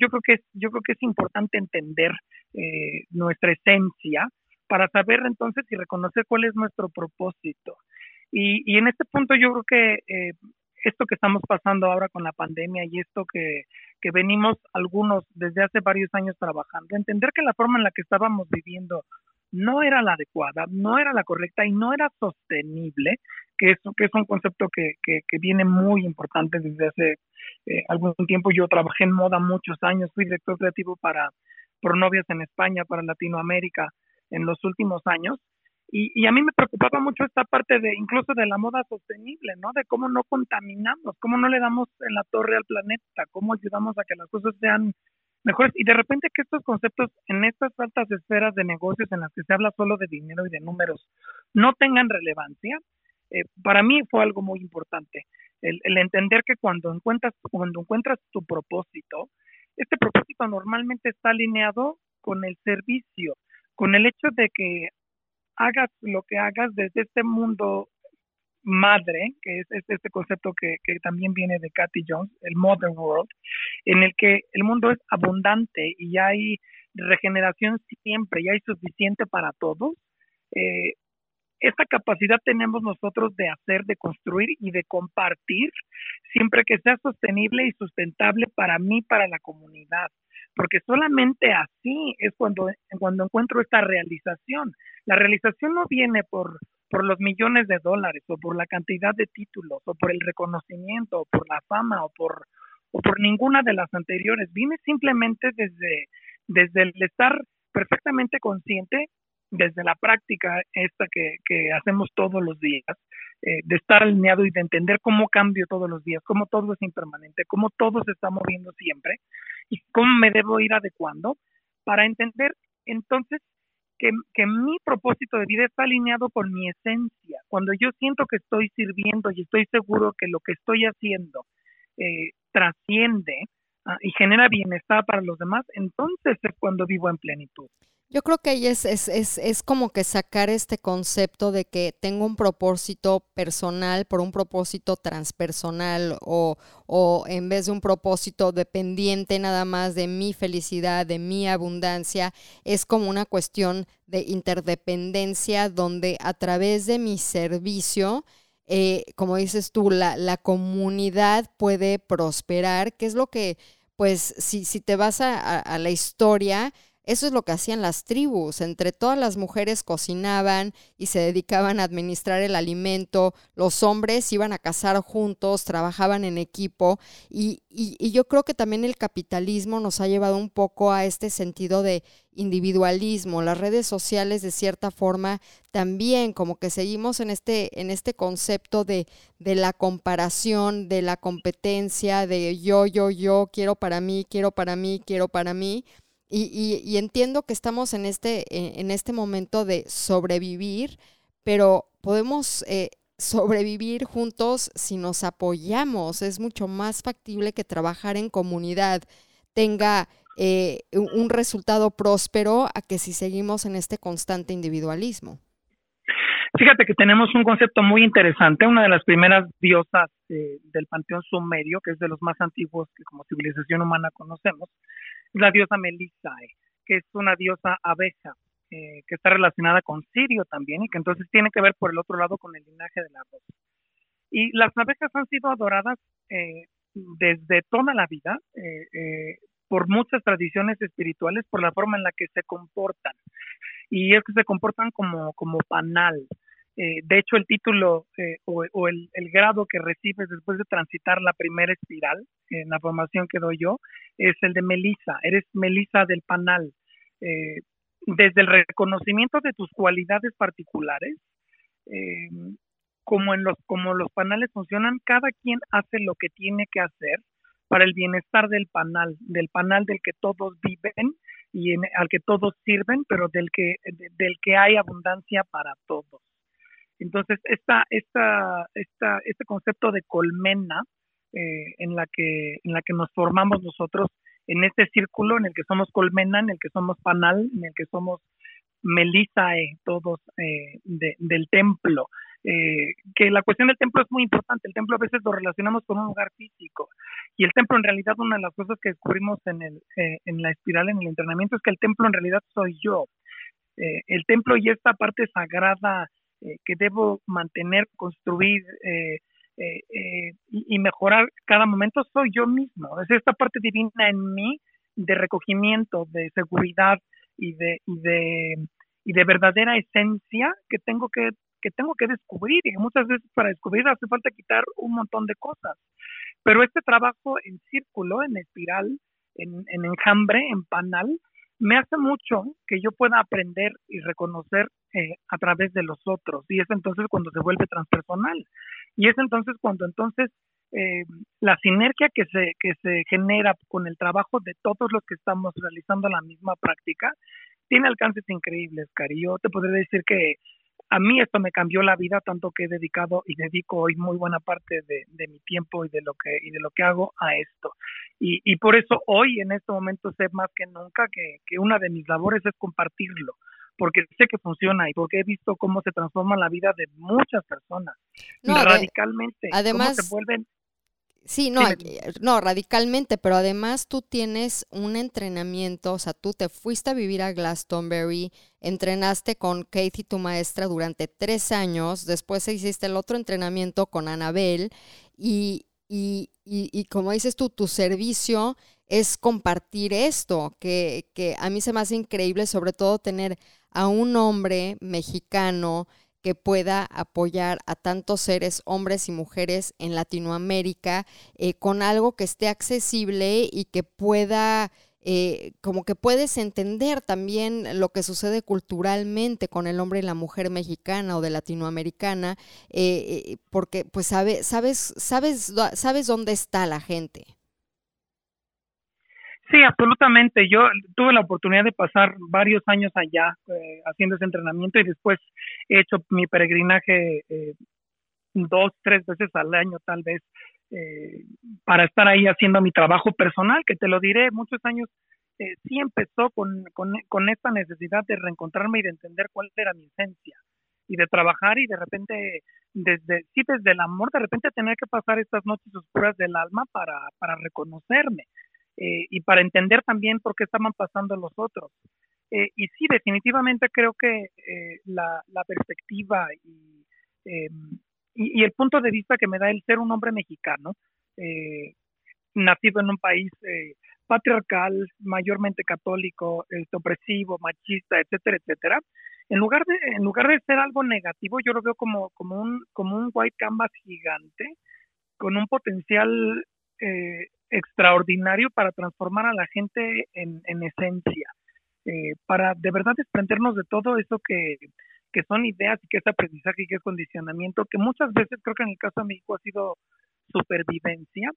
yo creo que yo creo que es importante entender nuestra esencia para saber entonces y reconocer cuál es nuestro propósito. Y, en este punto yo creo que eh, esto que estamos pasando ahora con la pandemia y esto que, que venimos algunos desde hace varios años trabajando, entender que la forma en la que estábamos viviendo no era la adecuada, no era la correcta y no era sostenible, que es, que es un concepto que, que, viene muy importante desde hace eh, algún tiempo. Yo trabajé en moda muchos años, fui director creativo para Pronovias en España, para Latinoamérica en los últimos años y, a mí me preocupaba mucho esta parte de incluso de la moda sostenible, ¿no? De cómo no contaminamos, cómo no le damos en la torre al planeta, cómo ayudamos a que las cosas sean mejores. Y de repente que estos conceptos en estas altas esferas de negocios en las que se habla solo de dinero y de números no tengan relevancia, eh, para mí fue algo muy importante. El, el, entender que cuando encuentras, cuando encuentras tu propósito, este propósito normalmente está alineado con el servicio, con el hecho de que hagas lo que hagas desde este mundo madre, que es, este concepto que, que, también viene de Cathy Jones, el Mother World, en el que el mundo es abundante y hay regeneración siempre y hay suficiente para todos, eh, esta capacidad tenemos nosotros de hacer, de construir y de compartir, siempre que sea sostenible y sustentable para mí, para la comunidad porque solamente así es cuando, cuando encuentro esta realización. La realización no viene por, por los millones de dólares o por la cantidad de títulos o por el reconocimiento o por la fama o por, o por ninguna de las anteriores, viene simplemente desde, desde el estar perfectamente consciente desde la práctica esta que, que hacemos todos los días, eh, de estar alineado y de entender cómo cambio todos los días, cómo todo es impermanente, cómo todo se está moviendo siempre y cómo me debo ir adecuando para entender entonces que, que mi propósito de vida está alineado con mi esencia. Cuando yo siento que estoy sirviendo y estoy seguro que lo que estoy haciendo eh, trasciende ah, y genera bienestar para los demás, entonces es cuando vivo en plenitud. Yo creo que ahí es, es, es, es, como que sacar este concepto de que tengo un propósito personal por un propósito transpersonal o, o en vez de un propósito dependiente nada más de mi felicidad, de mi abundancia, es como una cuestión de interdependencia donde a través de mi servicio, eh, como dices tú, la, la comunidad puede prosperar, que es lo que, pues, si, si te vas a, a la historia, eso es lo que hacían las tribus. Entre todas las mujeres cocinaban y se dedicaban a administrar el alimento. Los hombres iban a cazar juntos, trabajaban en equipo. Y, yo creo que también el capitalismo nos ha llevado un poco a este sentido de individualismo. Las redes sociales, de cierta forma, también como que seguimos en este, en este concepto de, de la comparación, de la competencia, de yo, yo, yo, quiero para mí, quiero para mí, quiero para mí y, entiendo que estamos en este, en este momento de sobrevivir, pero podemos eh, sobrevivir juntos si nos apoyamos. Es mucho más factible que trabajar en comunidad tenga eh, un resultado próspero a que si seguimos en este constante individualismo. Fíjate que tenemos un concepto muy interesante, una de las primeras diosas eh, del panteón sumerio, que es de los más antiguos que como civilización humana conocemos, la diosa Melisae, que es una diosa abeja, eh, que está relacionada con Sirio también y que entonces tiene que ver por el otro lado con el linaje de la rosa. Y las abejas han sido adoradas eh, desde toda la vida eh, por muchas tradiciones espirituales, por la forma en la que se comportan. Y es que se comportan como, como panal, eh, de hecho, el título eh, o, el, grado que recibes después de transitar la primera espiral, en la formación que doy yo, es el de Melisa. Eres Melisa del Panal. Eh, desde el reconocimiento de tus cualidades particulares, como, en los, como los panales funcionan, cada quien hace lo que tiene que hacer para el bienestar del panal, del panal del que todos viven y al que todos sirven, pero del que, del que hay abundancia para todos. Entonces, esta, esta, esta, este concepto de colmena eh, en, la que, en la que nos formamos nosotros en este círculo en el que somos colmena, en el que somos panal, en el que somos melisae, todos eh, del templo. Eh, que la cuestión del templo es muy importante. El templo a veces lo relacionamos con un lugar físico y el templo en realidad una de las cosas que descubrimos en, el, en la espiral, en el entrenamiento, es que el templo en realidad soy yo. el templo y esta parte sagrada eh, que debo mantener, construir eh, eh, y, mejorar cada momento soy yo mismo. Es esta parte divina en mí de recogimiento, de seguridad y de, y de, y de verdadera esencia que tengo que, que tengo que descubrir. Y muchas veces para descubrir hace falta quitar un montón de cosas. Pero este trabajo en círculo, en espiral, en, en enjambre, en panal, me hace mucho que yo pueda aprender y reconocer eh, a través de los otros y es entonces cuando se vuelve transpersonal y es entonces cuando entonces eh, la sinergia que se que se genera con el trabajo de todos los que estamos realizando la misma práctica tiene alcances increíbles, Cari. Yo te podría decir que a mí esto me cambió la vida tanto que he dedicado y dedico hoy muy buena parte de, mi tiempo y de lo que y de lo que hago a esto. Y, y por eso hoy en este momento sé más que nunca que, que una de mis labores es compartirlo porque sé que funciona y porque he visto cómo se transforma la vida de muchas personas. Radicalmente además se vuelven Sí, no, no, radicalmente, pero además tú tienes un entrenamiento, o sea, tú te fuiste a vivir a Glastonbury, entrenaste con Katie, tu maestra, durante tres años, después hiciste el otro entrenamiento con Anabel y, y, y, como dices tú, tu servicio es compartir esto, que, que a mí se me hace increíble, sobre todo tener a un hombre mexicano, que pueda apoyar a tantos seres, hombres y mujeres en Latinoamérica, eh, con algo que esté accesible y que pueda, eh, como que puedes entender también lo que sucede culturalmente con el hombre y la mujer mexicana o de latinoamericana, eh, porque pues sabes, sabes, sabes, sabes dónde está la gente. Sí, absolutamente. Yo tuve la oportunidad de pasar varios años allá eh, haciendo ese entrenamiento y después he hecho mi peregrinaje eh, dos, tres veces al año tal vez eh, para estar ahí haciendo mi trabajo personal, que te lo diré, muchos años eh, sí empezó con, con, esta necesidad de reencontrarme y de entender cuál era mi esencia y de trabajar y de repente, desde, sí, desde el amor, de repente tener que pasar estas noches oscuras del alma para, para reconocerme eh, y para entender también por qué estaban pasando los otros. Eh, y sí, definitivamente creo que la, la, perspectiva y, em, y, y, el punto de vista que me da el ser un hombre mexicano, nacido en un país patriarcal, mayormente católico, opresivo, machista, etcétera, etcétera, en lugar de en lugar de ser algo negativo, yo lo veo como como un como un white canvas gigante con un potencial eh, extraordinario para transformar a la gente en, en esencia, eh, para de verdad desprendernos de todo eso que, que son ideas y que es aprendizaje y que es condicionamiento, que muchas veces creo que en el caso de México ha sido supervivencia,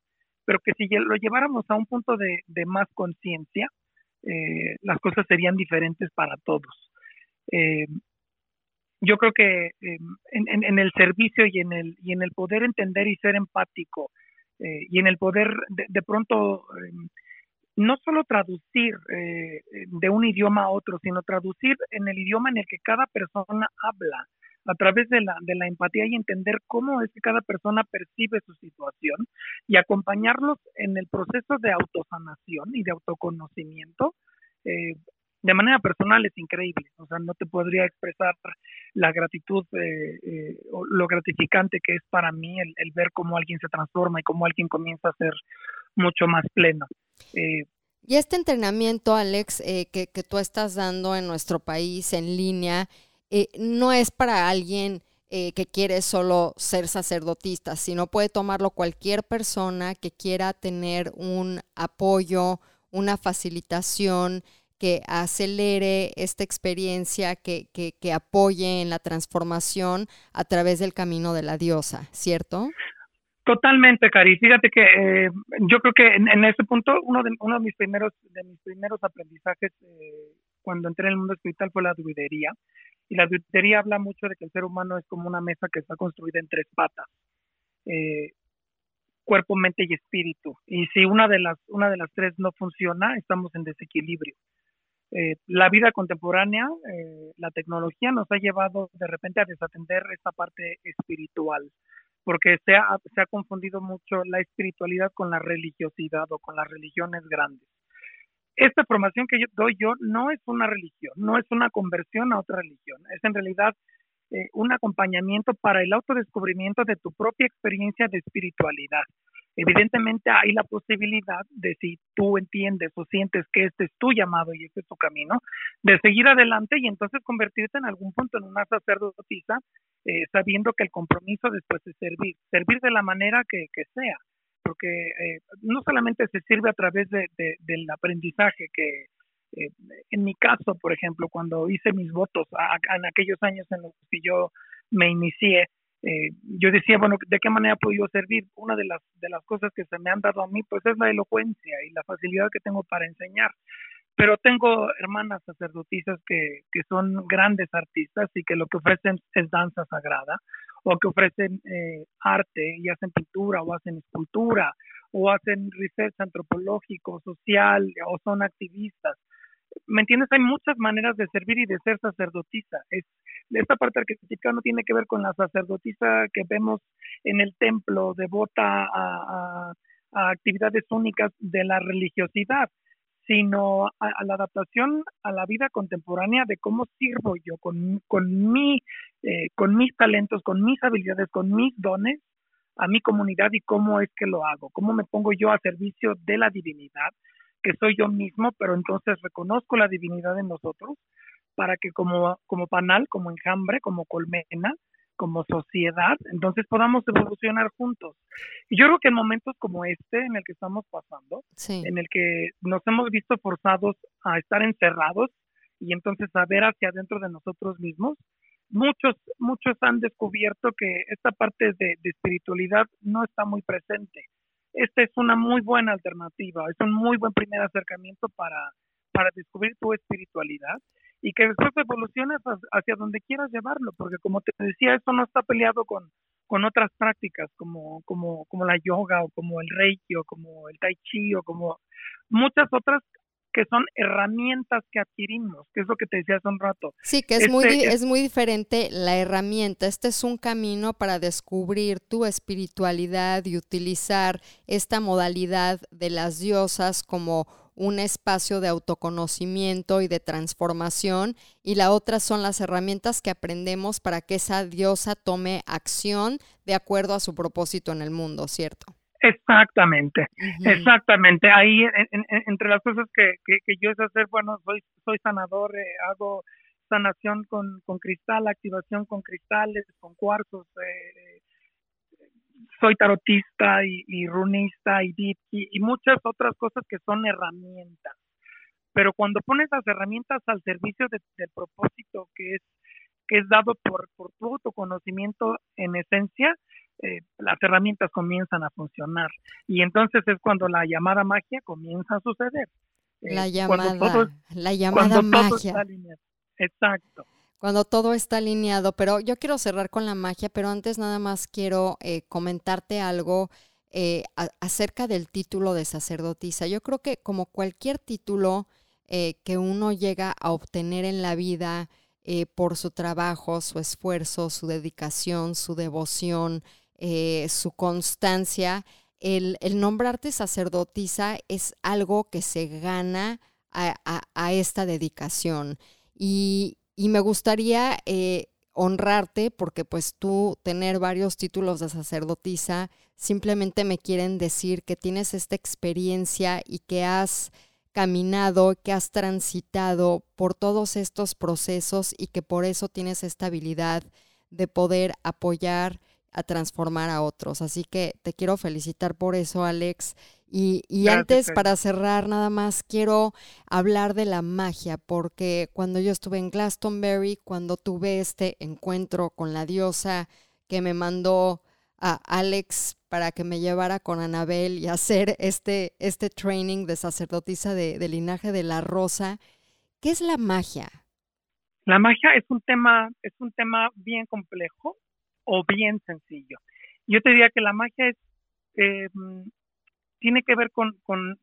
pero que si lo lleváramos a un punto de, más conciencia, eh, las cosas serían diferentes para todos. Eh, yo creo que eh, en, el servicio y en el, y en el poder entender y ser empático y en el poder de, pronto no solo traducir de un idioma a otro, sino traducir en el idioma en el que cada persona habla a través de la, de la empatía y entender cómo es que cada persona percibe su situación y acompañarlos en el proceso de autosanación y de autoconocimiento. Eh, de manera personal es increíble, o sea, no te podría expresar la gratitud eh, eh, o lo gratificante que es para mí el, ver cómo alguien se transforma y cómo alguien comienza a ser mucho más pleno. y este entrenamiento, Alex, que, que tú estás dando en nuestro país en línea, eh, no es para alguien eh, que quiere solo ser sacerdotista, sino puede tomarlo cualquier persona que quiera tener un apoyo, una facilitación que acelere esta experiencia, que, que, apoye en la transformación a través del camino de la diosa, ¿cierto? Totalmente, Cari. Fíjate que eh, yo creo que en, ese punto uno de, uno de mis primeros de mis primeros aprendizajes cuando entré en el mundo espiritual fue la druidería. Y la druidería habla mucho de que el ser humano es como una mesa que está construida en tres patas. Eh, cuerpo, mente y espíritu. Y si una de las, una de las tres no funciona, estamos en desequilibrio. Eh, la vida contemporánea, eh, la tecnología nos ha llevado de repente a desatender esta parte espiritual, porque se ha, se ha confundido mucho la espiritualidad con la religiosidad o con las religiones grandes esta formación que yo doy yo no es una religión, no es una conversión a otra religión, es en realidad eh, un acompañamiento para el autodescubrimiento de tu propia experiencia de espiritualidad. Evidentemente hay la posibilidad de si tú entiendes o sientes que este es tu llamado y este es tu camino, de seguir adelante y entonces convertirte en algún punto en una sacerdotisa, eh, sabiendo que el compromiso después es servir, servir de la manera que sea porque eh, no solamente se sirve a través de, del aprendizaje que eh, en mi caso, por ejemplo, cuando hice mis votos en aquellos años en los que yo me inicié, eh, yo decía, bueno, ¿de qué manera puedo yo servir? Una de las, de las cosas que se me han dado a mí, pues es la elocuencia y la facilidad que tengo para enseñar. Pero tengo hermanas sacerdotisas que, que son grandes artistas y que lo que ofrecen es danza sagrada o que ofrecen eh, arte y hacen pintura o hacen escultura o hacen research antropológico, social o son activistas. ¿Me entiendes? Hay muchas maneras de servir y de ser sacerdotisa. Es, esta parte arquetípica no tiene que ver con la sacerdotisa que vemos en el templo, devota a, a actividades únicas de la religiosidad sino a, la adaptación a la vida contemporánea de cómo sirvo yo con, con, mi, eh, con mis talentos, con mis habilidades, con mis dones a mi comunidad y cómo es que lo hago, cómo me pongo yo a servicio de la divinidad, que soy yo mismo, pero entonces reconozco la divinidad en nosotros para que como, como panal, como enjambre, como colmena, como sociedad, entonces podamos evolucionar juntos. Y yo creo que en momentos como este, en el que estamos pasando, en el que nos hemos visto forzados a estar encerrados y entonces a ver hacia adentro de nosotros mismos, muchos, muchos han descubierto que esta parte de, de espiritualidad no está muy presente. Esta es una muy buena alternativa, es un muy buen primer acercamiento para, para descubrir tu espiritualidad y que después evoluciones hacia donde quieras llevarlo, porque como te decía, esto no está peleado con, con otras prácticas como, como, como la yoga o como el reiki o como el tai chi o como muchas otras que son herramientas que adquirimos, que es lo que te decía hace un rato. Sí, que es, muy, este, es muy diferente la herramienta. Este es un camino para descubrir tu espiritualidad y utilizar esta modalidad de las diosas como un espacio de autoconocimiento y de transformación y la otra son las herramientas que aprendemos para que esa diosa tome acción de acuerdo a su propósito en el mundo, ¿cierto? Exactamente, exactamente. Ahí entre las cosas que, que, yo sé hacer, bueno, soy, soy sanador, eh, hago sanación con, con cristal, activación con cristales, con cuarzos, eh, soy tarotista y, runista y, y, muchas otras cosas que son herramientas. Pero cuando pones las herramientas al servicio del propósito que es, que es dado por, por tu autoconocimiento en esencia, eh, las herramientas comienzan a funcionar. Y entonces es cuando la llamada magia comienza a suceder. Eh, la llamada, la llamada magia. Exacto cuando todo está alineado. Pero yo quiero cerrar con la magia, pero antes nada más quiero eh, comentarte algo eh, acerca del título de sacerdotisa. Yo creo que como cualquier título eh, que uno llega a obtener en la vida por su trabajo, su esfuerzo, su dedicación, su devoción, su constancia, el, nombrarte sacerdotisa es algo que se gana a, a esta dedicación. Y, y me gustaría eh, honrarte porque pues tú tener varios títulos de sacerdotisa simplemente me quieren decir que tienes esta experiencia y que has caminado, que has transitado por todos estos procesos y que por eso tienes esta habilidad de poder apoyar a transformar a otros. Así que te quiero felicitar por eso, Alex. Y, y antes, para cerrar, nada más quiero hablar de la magia, porque cuando yo estuve en Glastonbury, cuando tuve este encuentro con la diosa que me mandó a Alex para que me llevara con Anabel y hacer este, este training de sacerdotisa de, de linaje de la rosa, ¿qué es la magia? La magia es un tema, es un tema bien complejo o bien sencillo. Yo te diría que la magia es eh, tiene que ver con,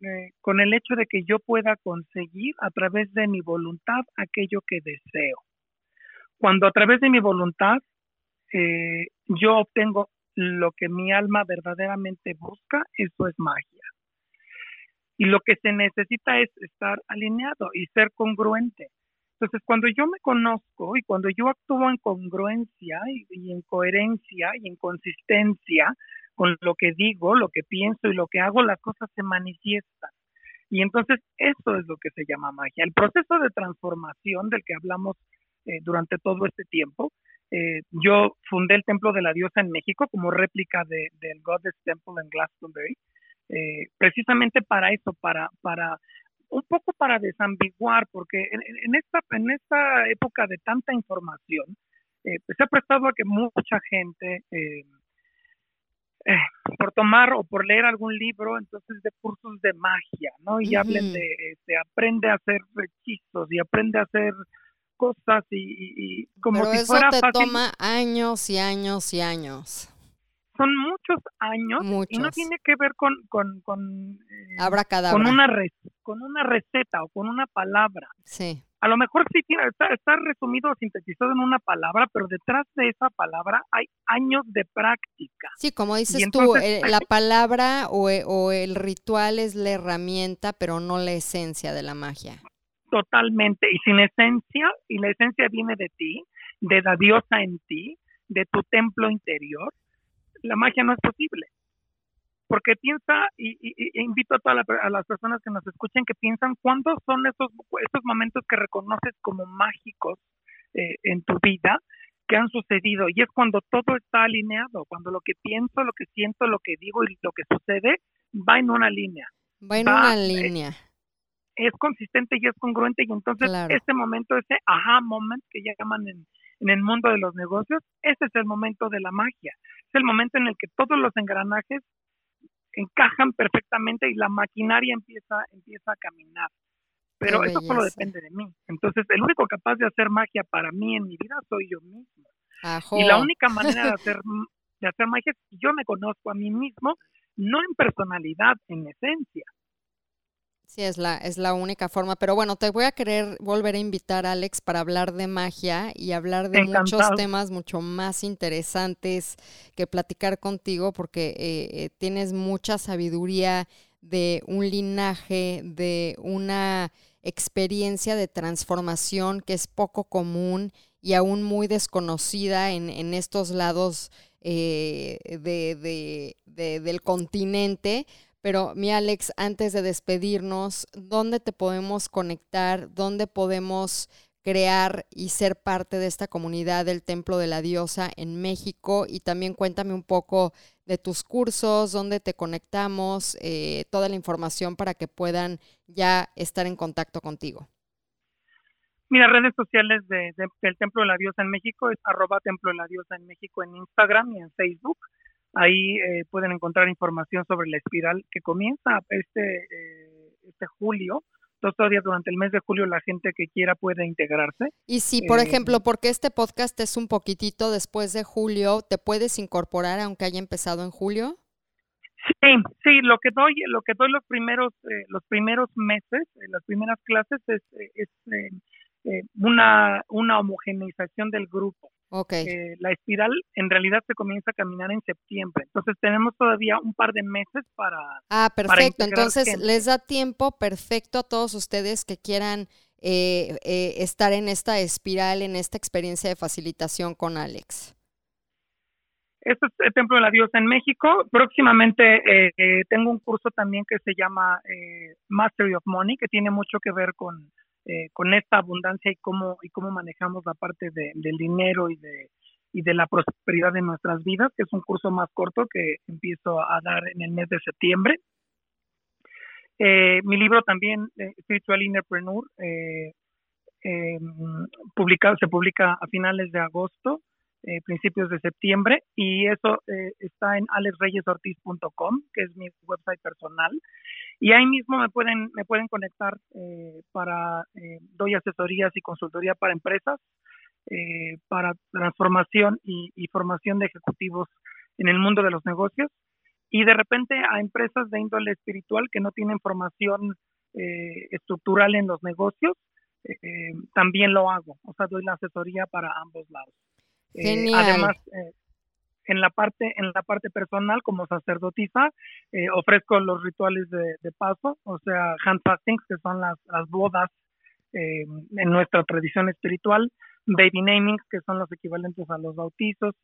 eh, con, el hecho de que yo pueda conseguir a través de mi voluntad aquello que deseo. Cuando a través de mi voluntad eh, yo obtengo lo que mi alma verdaderamente busca, eso es magia. Y lo que se necesita es estar alineado y ser congruente. Entonces, cuando yo me conozco y cuando yo actúo en congruencia y en coherencia y en consistencia, con lo que digo, lo que pienso y lo que hago, las cosas se manifiestan. Y entonces eso es lo que se llama magia. El proceso de transformación del que hablamos eh, durante todo este tiempo, eh, yo fundé el Templo de la Diosa en México como réplica de, del Goddess Temple en Glastonbury, eh, precisamente para eso, para, para un poco para desambiguar, porque en, esta, en esta época de tanta información, pues se ha prestado a que mucha gente eh, por tomar o por leer algún libro, entonces de cursos de magia, ¿no? Y hablen de, de, aprende a hacer hechizos y aprende a hacer cosas y, como Pero si eso fuera te toma años y años y años. Son muchos años y no tiene que ver con con con, eh, con una con una receta o con una palabra. Sí a lo mejor sí tiene, está, está resumido o sintetizado en una palabra, pero detrás de esa palabra hay años de práctica. Sí, como dices tú, la palabra o, eh, o el ritual es la herramienta, pero no la esencia de la magia. Totalmente, y sin esencia, y la esencia viene de ti, de la diosa en ti, de tu templo interior, la magia no es posible porque piensa, y, invito a todas las personas que nos escuchen que piensan cuándo son esos, esos momentos que reconoces como mágicos eh, en tu vida que han sucedido y es cuando todo está alineado, cuando lo que pienso, lo que siento, lo que digo y lo que sucede va en una línea. Va en una línea. Es, consistente y es congruente y entonces ese momento, ese aha moment que llaman en, en el mundo de los negocios, ese es el momento de la magia. Es el momento en el que todos los engranajes encajan perfectamente y la maquinaria empieza, empieza a caminar. Pero eso solo depende de mí. Entonces, el único capaz de hacer magia para mí en mi vida soy yo mismo. Y la única manera de hacer, de hacer magia es que yo me conozco a mí mismo, no en personalidad, en esencia. Sí, es la, es la única forma. Pero bueno, te voy a querer volver a invitar, Alex, para hablar de magia y hablar de muchos temas mucho más interesantes que platicar contigo, porque eh, eh, tienes mucha sabiduría de un linaje, de una experiencia de transformación que es poco común y aún muy desconocida en, en estos lados eh, de, de, del continente pero mi Alex, antes de despedirnos, ¿dónde te podemos conectar? ¿Dónde podemos crear y ser parte de esta comunidad del Templo de la Diosa en México? Y también cuéntame un poco de tus cursos, dónde te conectamos, eh, toda la información para que puedan ya estar en contacto contigo. Mira, redes sociales de, del Templo de la Diosa en México es arroba Templo de la Diosa en México en Instagram y en Facebook. Ahí eh, pueden encontrar información sobre la espiral que comienza este, eh, este julio. Entonces, todavía durante el mes de julio la gente que quiera puede integrarse. Y si, por eh, ejemplo, porque este podcast es un poquitito después de julio, ¿te puedes incorporar aunque haya empezado en julio? Sí, sí, lo que doy, lo que doy los primeros, los primeros meses, las primeras clases es, es una, una homogeneización del grupo. Okay. Eh, la espiral en realidad se comienza a caminar en septiembre. Entonces tenemos todavía un par de meses para... Ah, perfecto. Entonces les da tiempo perfecto a todos ustedes que quieran eh, eh, estar en esta espiral, en esta experiencia de facilitación con Alex. Este es el Templo de la Diosa en México. Próximamente tengo un curso también que se llama Mastery of Money, que tiene mucho que ver con eh, con esta abundancia y cómo, y cómo manejamos la parte de, del dinero y de, y de la prosperidad de nuestras vidas, que es un curso más corto que empiezo a dar en el mes de septiembre. Eh, mi libro también, eh, Spiritual Entrepreneur, eh, publica, se publica a finales de agosto, principios de septiembre, y eso está en alexreyesortiz.com, que es mi website personal. Y ahí mismo me pueden, me pueden conectar eh, para, eh, doy asesorías y consultoría para empresas, eh, para transformación y, formación de ejecutivos en el mundo de los negocios. Y de repente a empresas de índole espiritual que no tienen formación estructural en los negocios, también lo hago. O sea, doy la asesoría para ambos lados. además, en la parte en la parte personal como sacerdotisa eh, ofrezco los rituales de, paso o sea hand fastings que son las, las bodas eh, en nuestra tradición espiritual baby namings que son los equivalentes a los bautizos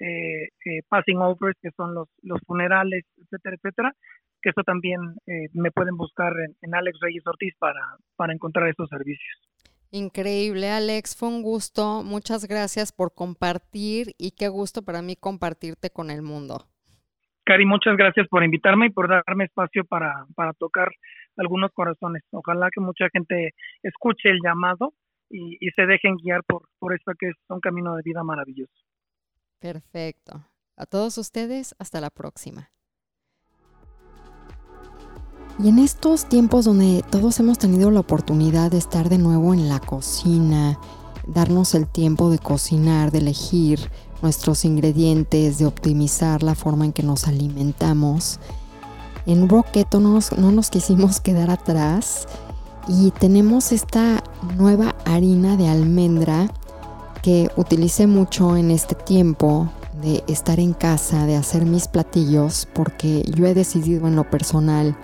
eh, passing overs que son los los funerales etcétera etcétera que eso también me pueden buscar en, en Alex Reyes Ortiz para para encontrar esos servicios Increíble, Alex, fue un gusto. Muchas gracias por compartir y qué gusto para mí compartirte con el mundo. Cari, muchas gracias por invitarme y por darme espacio para, para tocar algunos corazones. Ojalá que mucha gente escuche el llamado y, y se dejen guiar por, por esto que es un camino de vida maravilloso. Perfecto. A todos ustedes, hasta la próxima. Y en estos tiempos donde todos hemos tenido la oportunidad de estar de nuevo en la cocina, darnos el tiempo de cocinar, de elegir nuestros ingredientes, de optimizar la forma en que nos alimentamos, en Roqueto no no nos quisimos *laughs* quedar atrás y tenemos esta nueva harina de almendra que utilicé mucho en este tiempo de estar en casa, de hacer mis platillos, porque yo he decidido en lo personal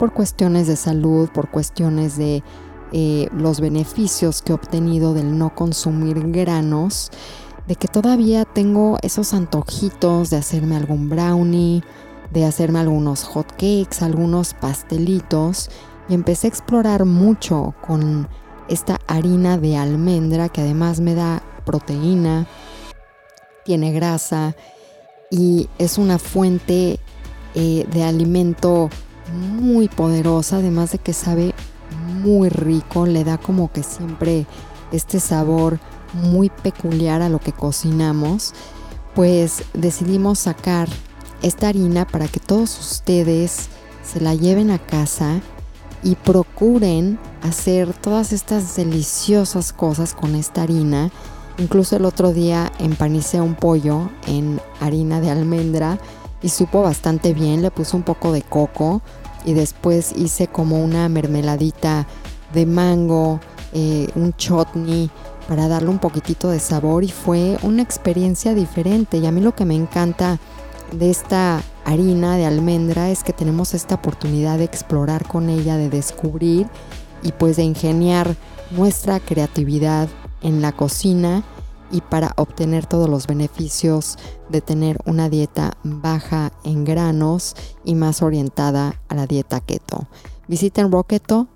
por cuestiones de salud, por cuestiones de eh, los beneficios que he obtenido del no consumir granos, de que todavía tengo esos antojitos de hacerme algún brownie, de hacerme algunos hot cakes, algunos pastelitos y empecé a explorar mucho con esta harina de almendra que además me da proteína, tiene grasa y es una fuente eh, de alimento muy poderosa, además de que sabe muy rico, le da como que siempre este sabor muy peculiar a lo que cocinamos, pues decidimos sacar esta harina para que todos ustedes se la lleven a casa y procuren hacer todas estas deliciosas cosas con esta harina. Incluso el otro día empanicé un pollo en harina de almendra y supo bastante bien, le puse un poco de coco, y después hice como una mermeladita de mango, eh, un chutney para darle un poquitito de sabor y fue una experiencia diferente. Y a mí lo que me encanta de esta harina de almendra es que tenemos esta oportunidad de explorar con ella, de descubrir y pues de ingeniar nuestra creatividad en la cocina y para obtener todos los beneficios de tener una dieta baja en granos y más orientada a la dieta keto. Visiten roqueto.mx.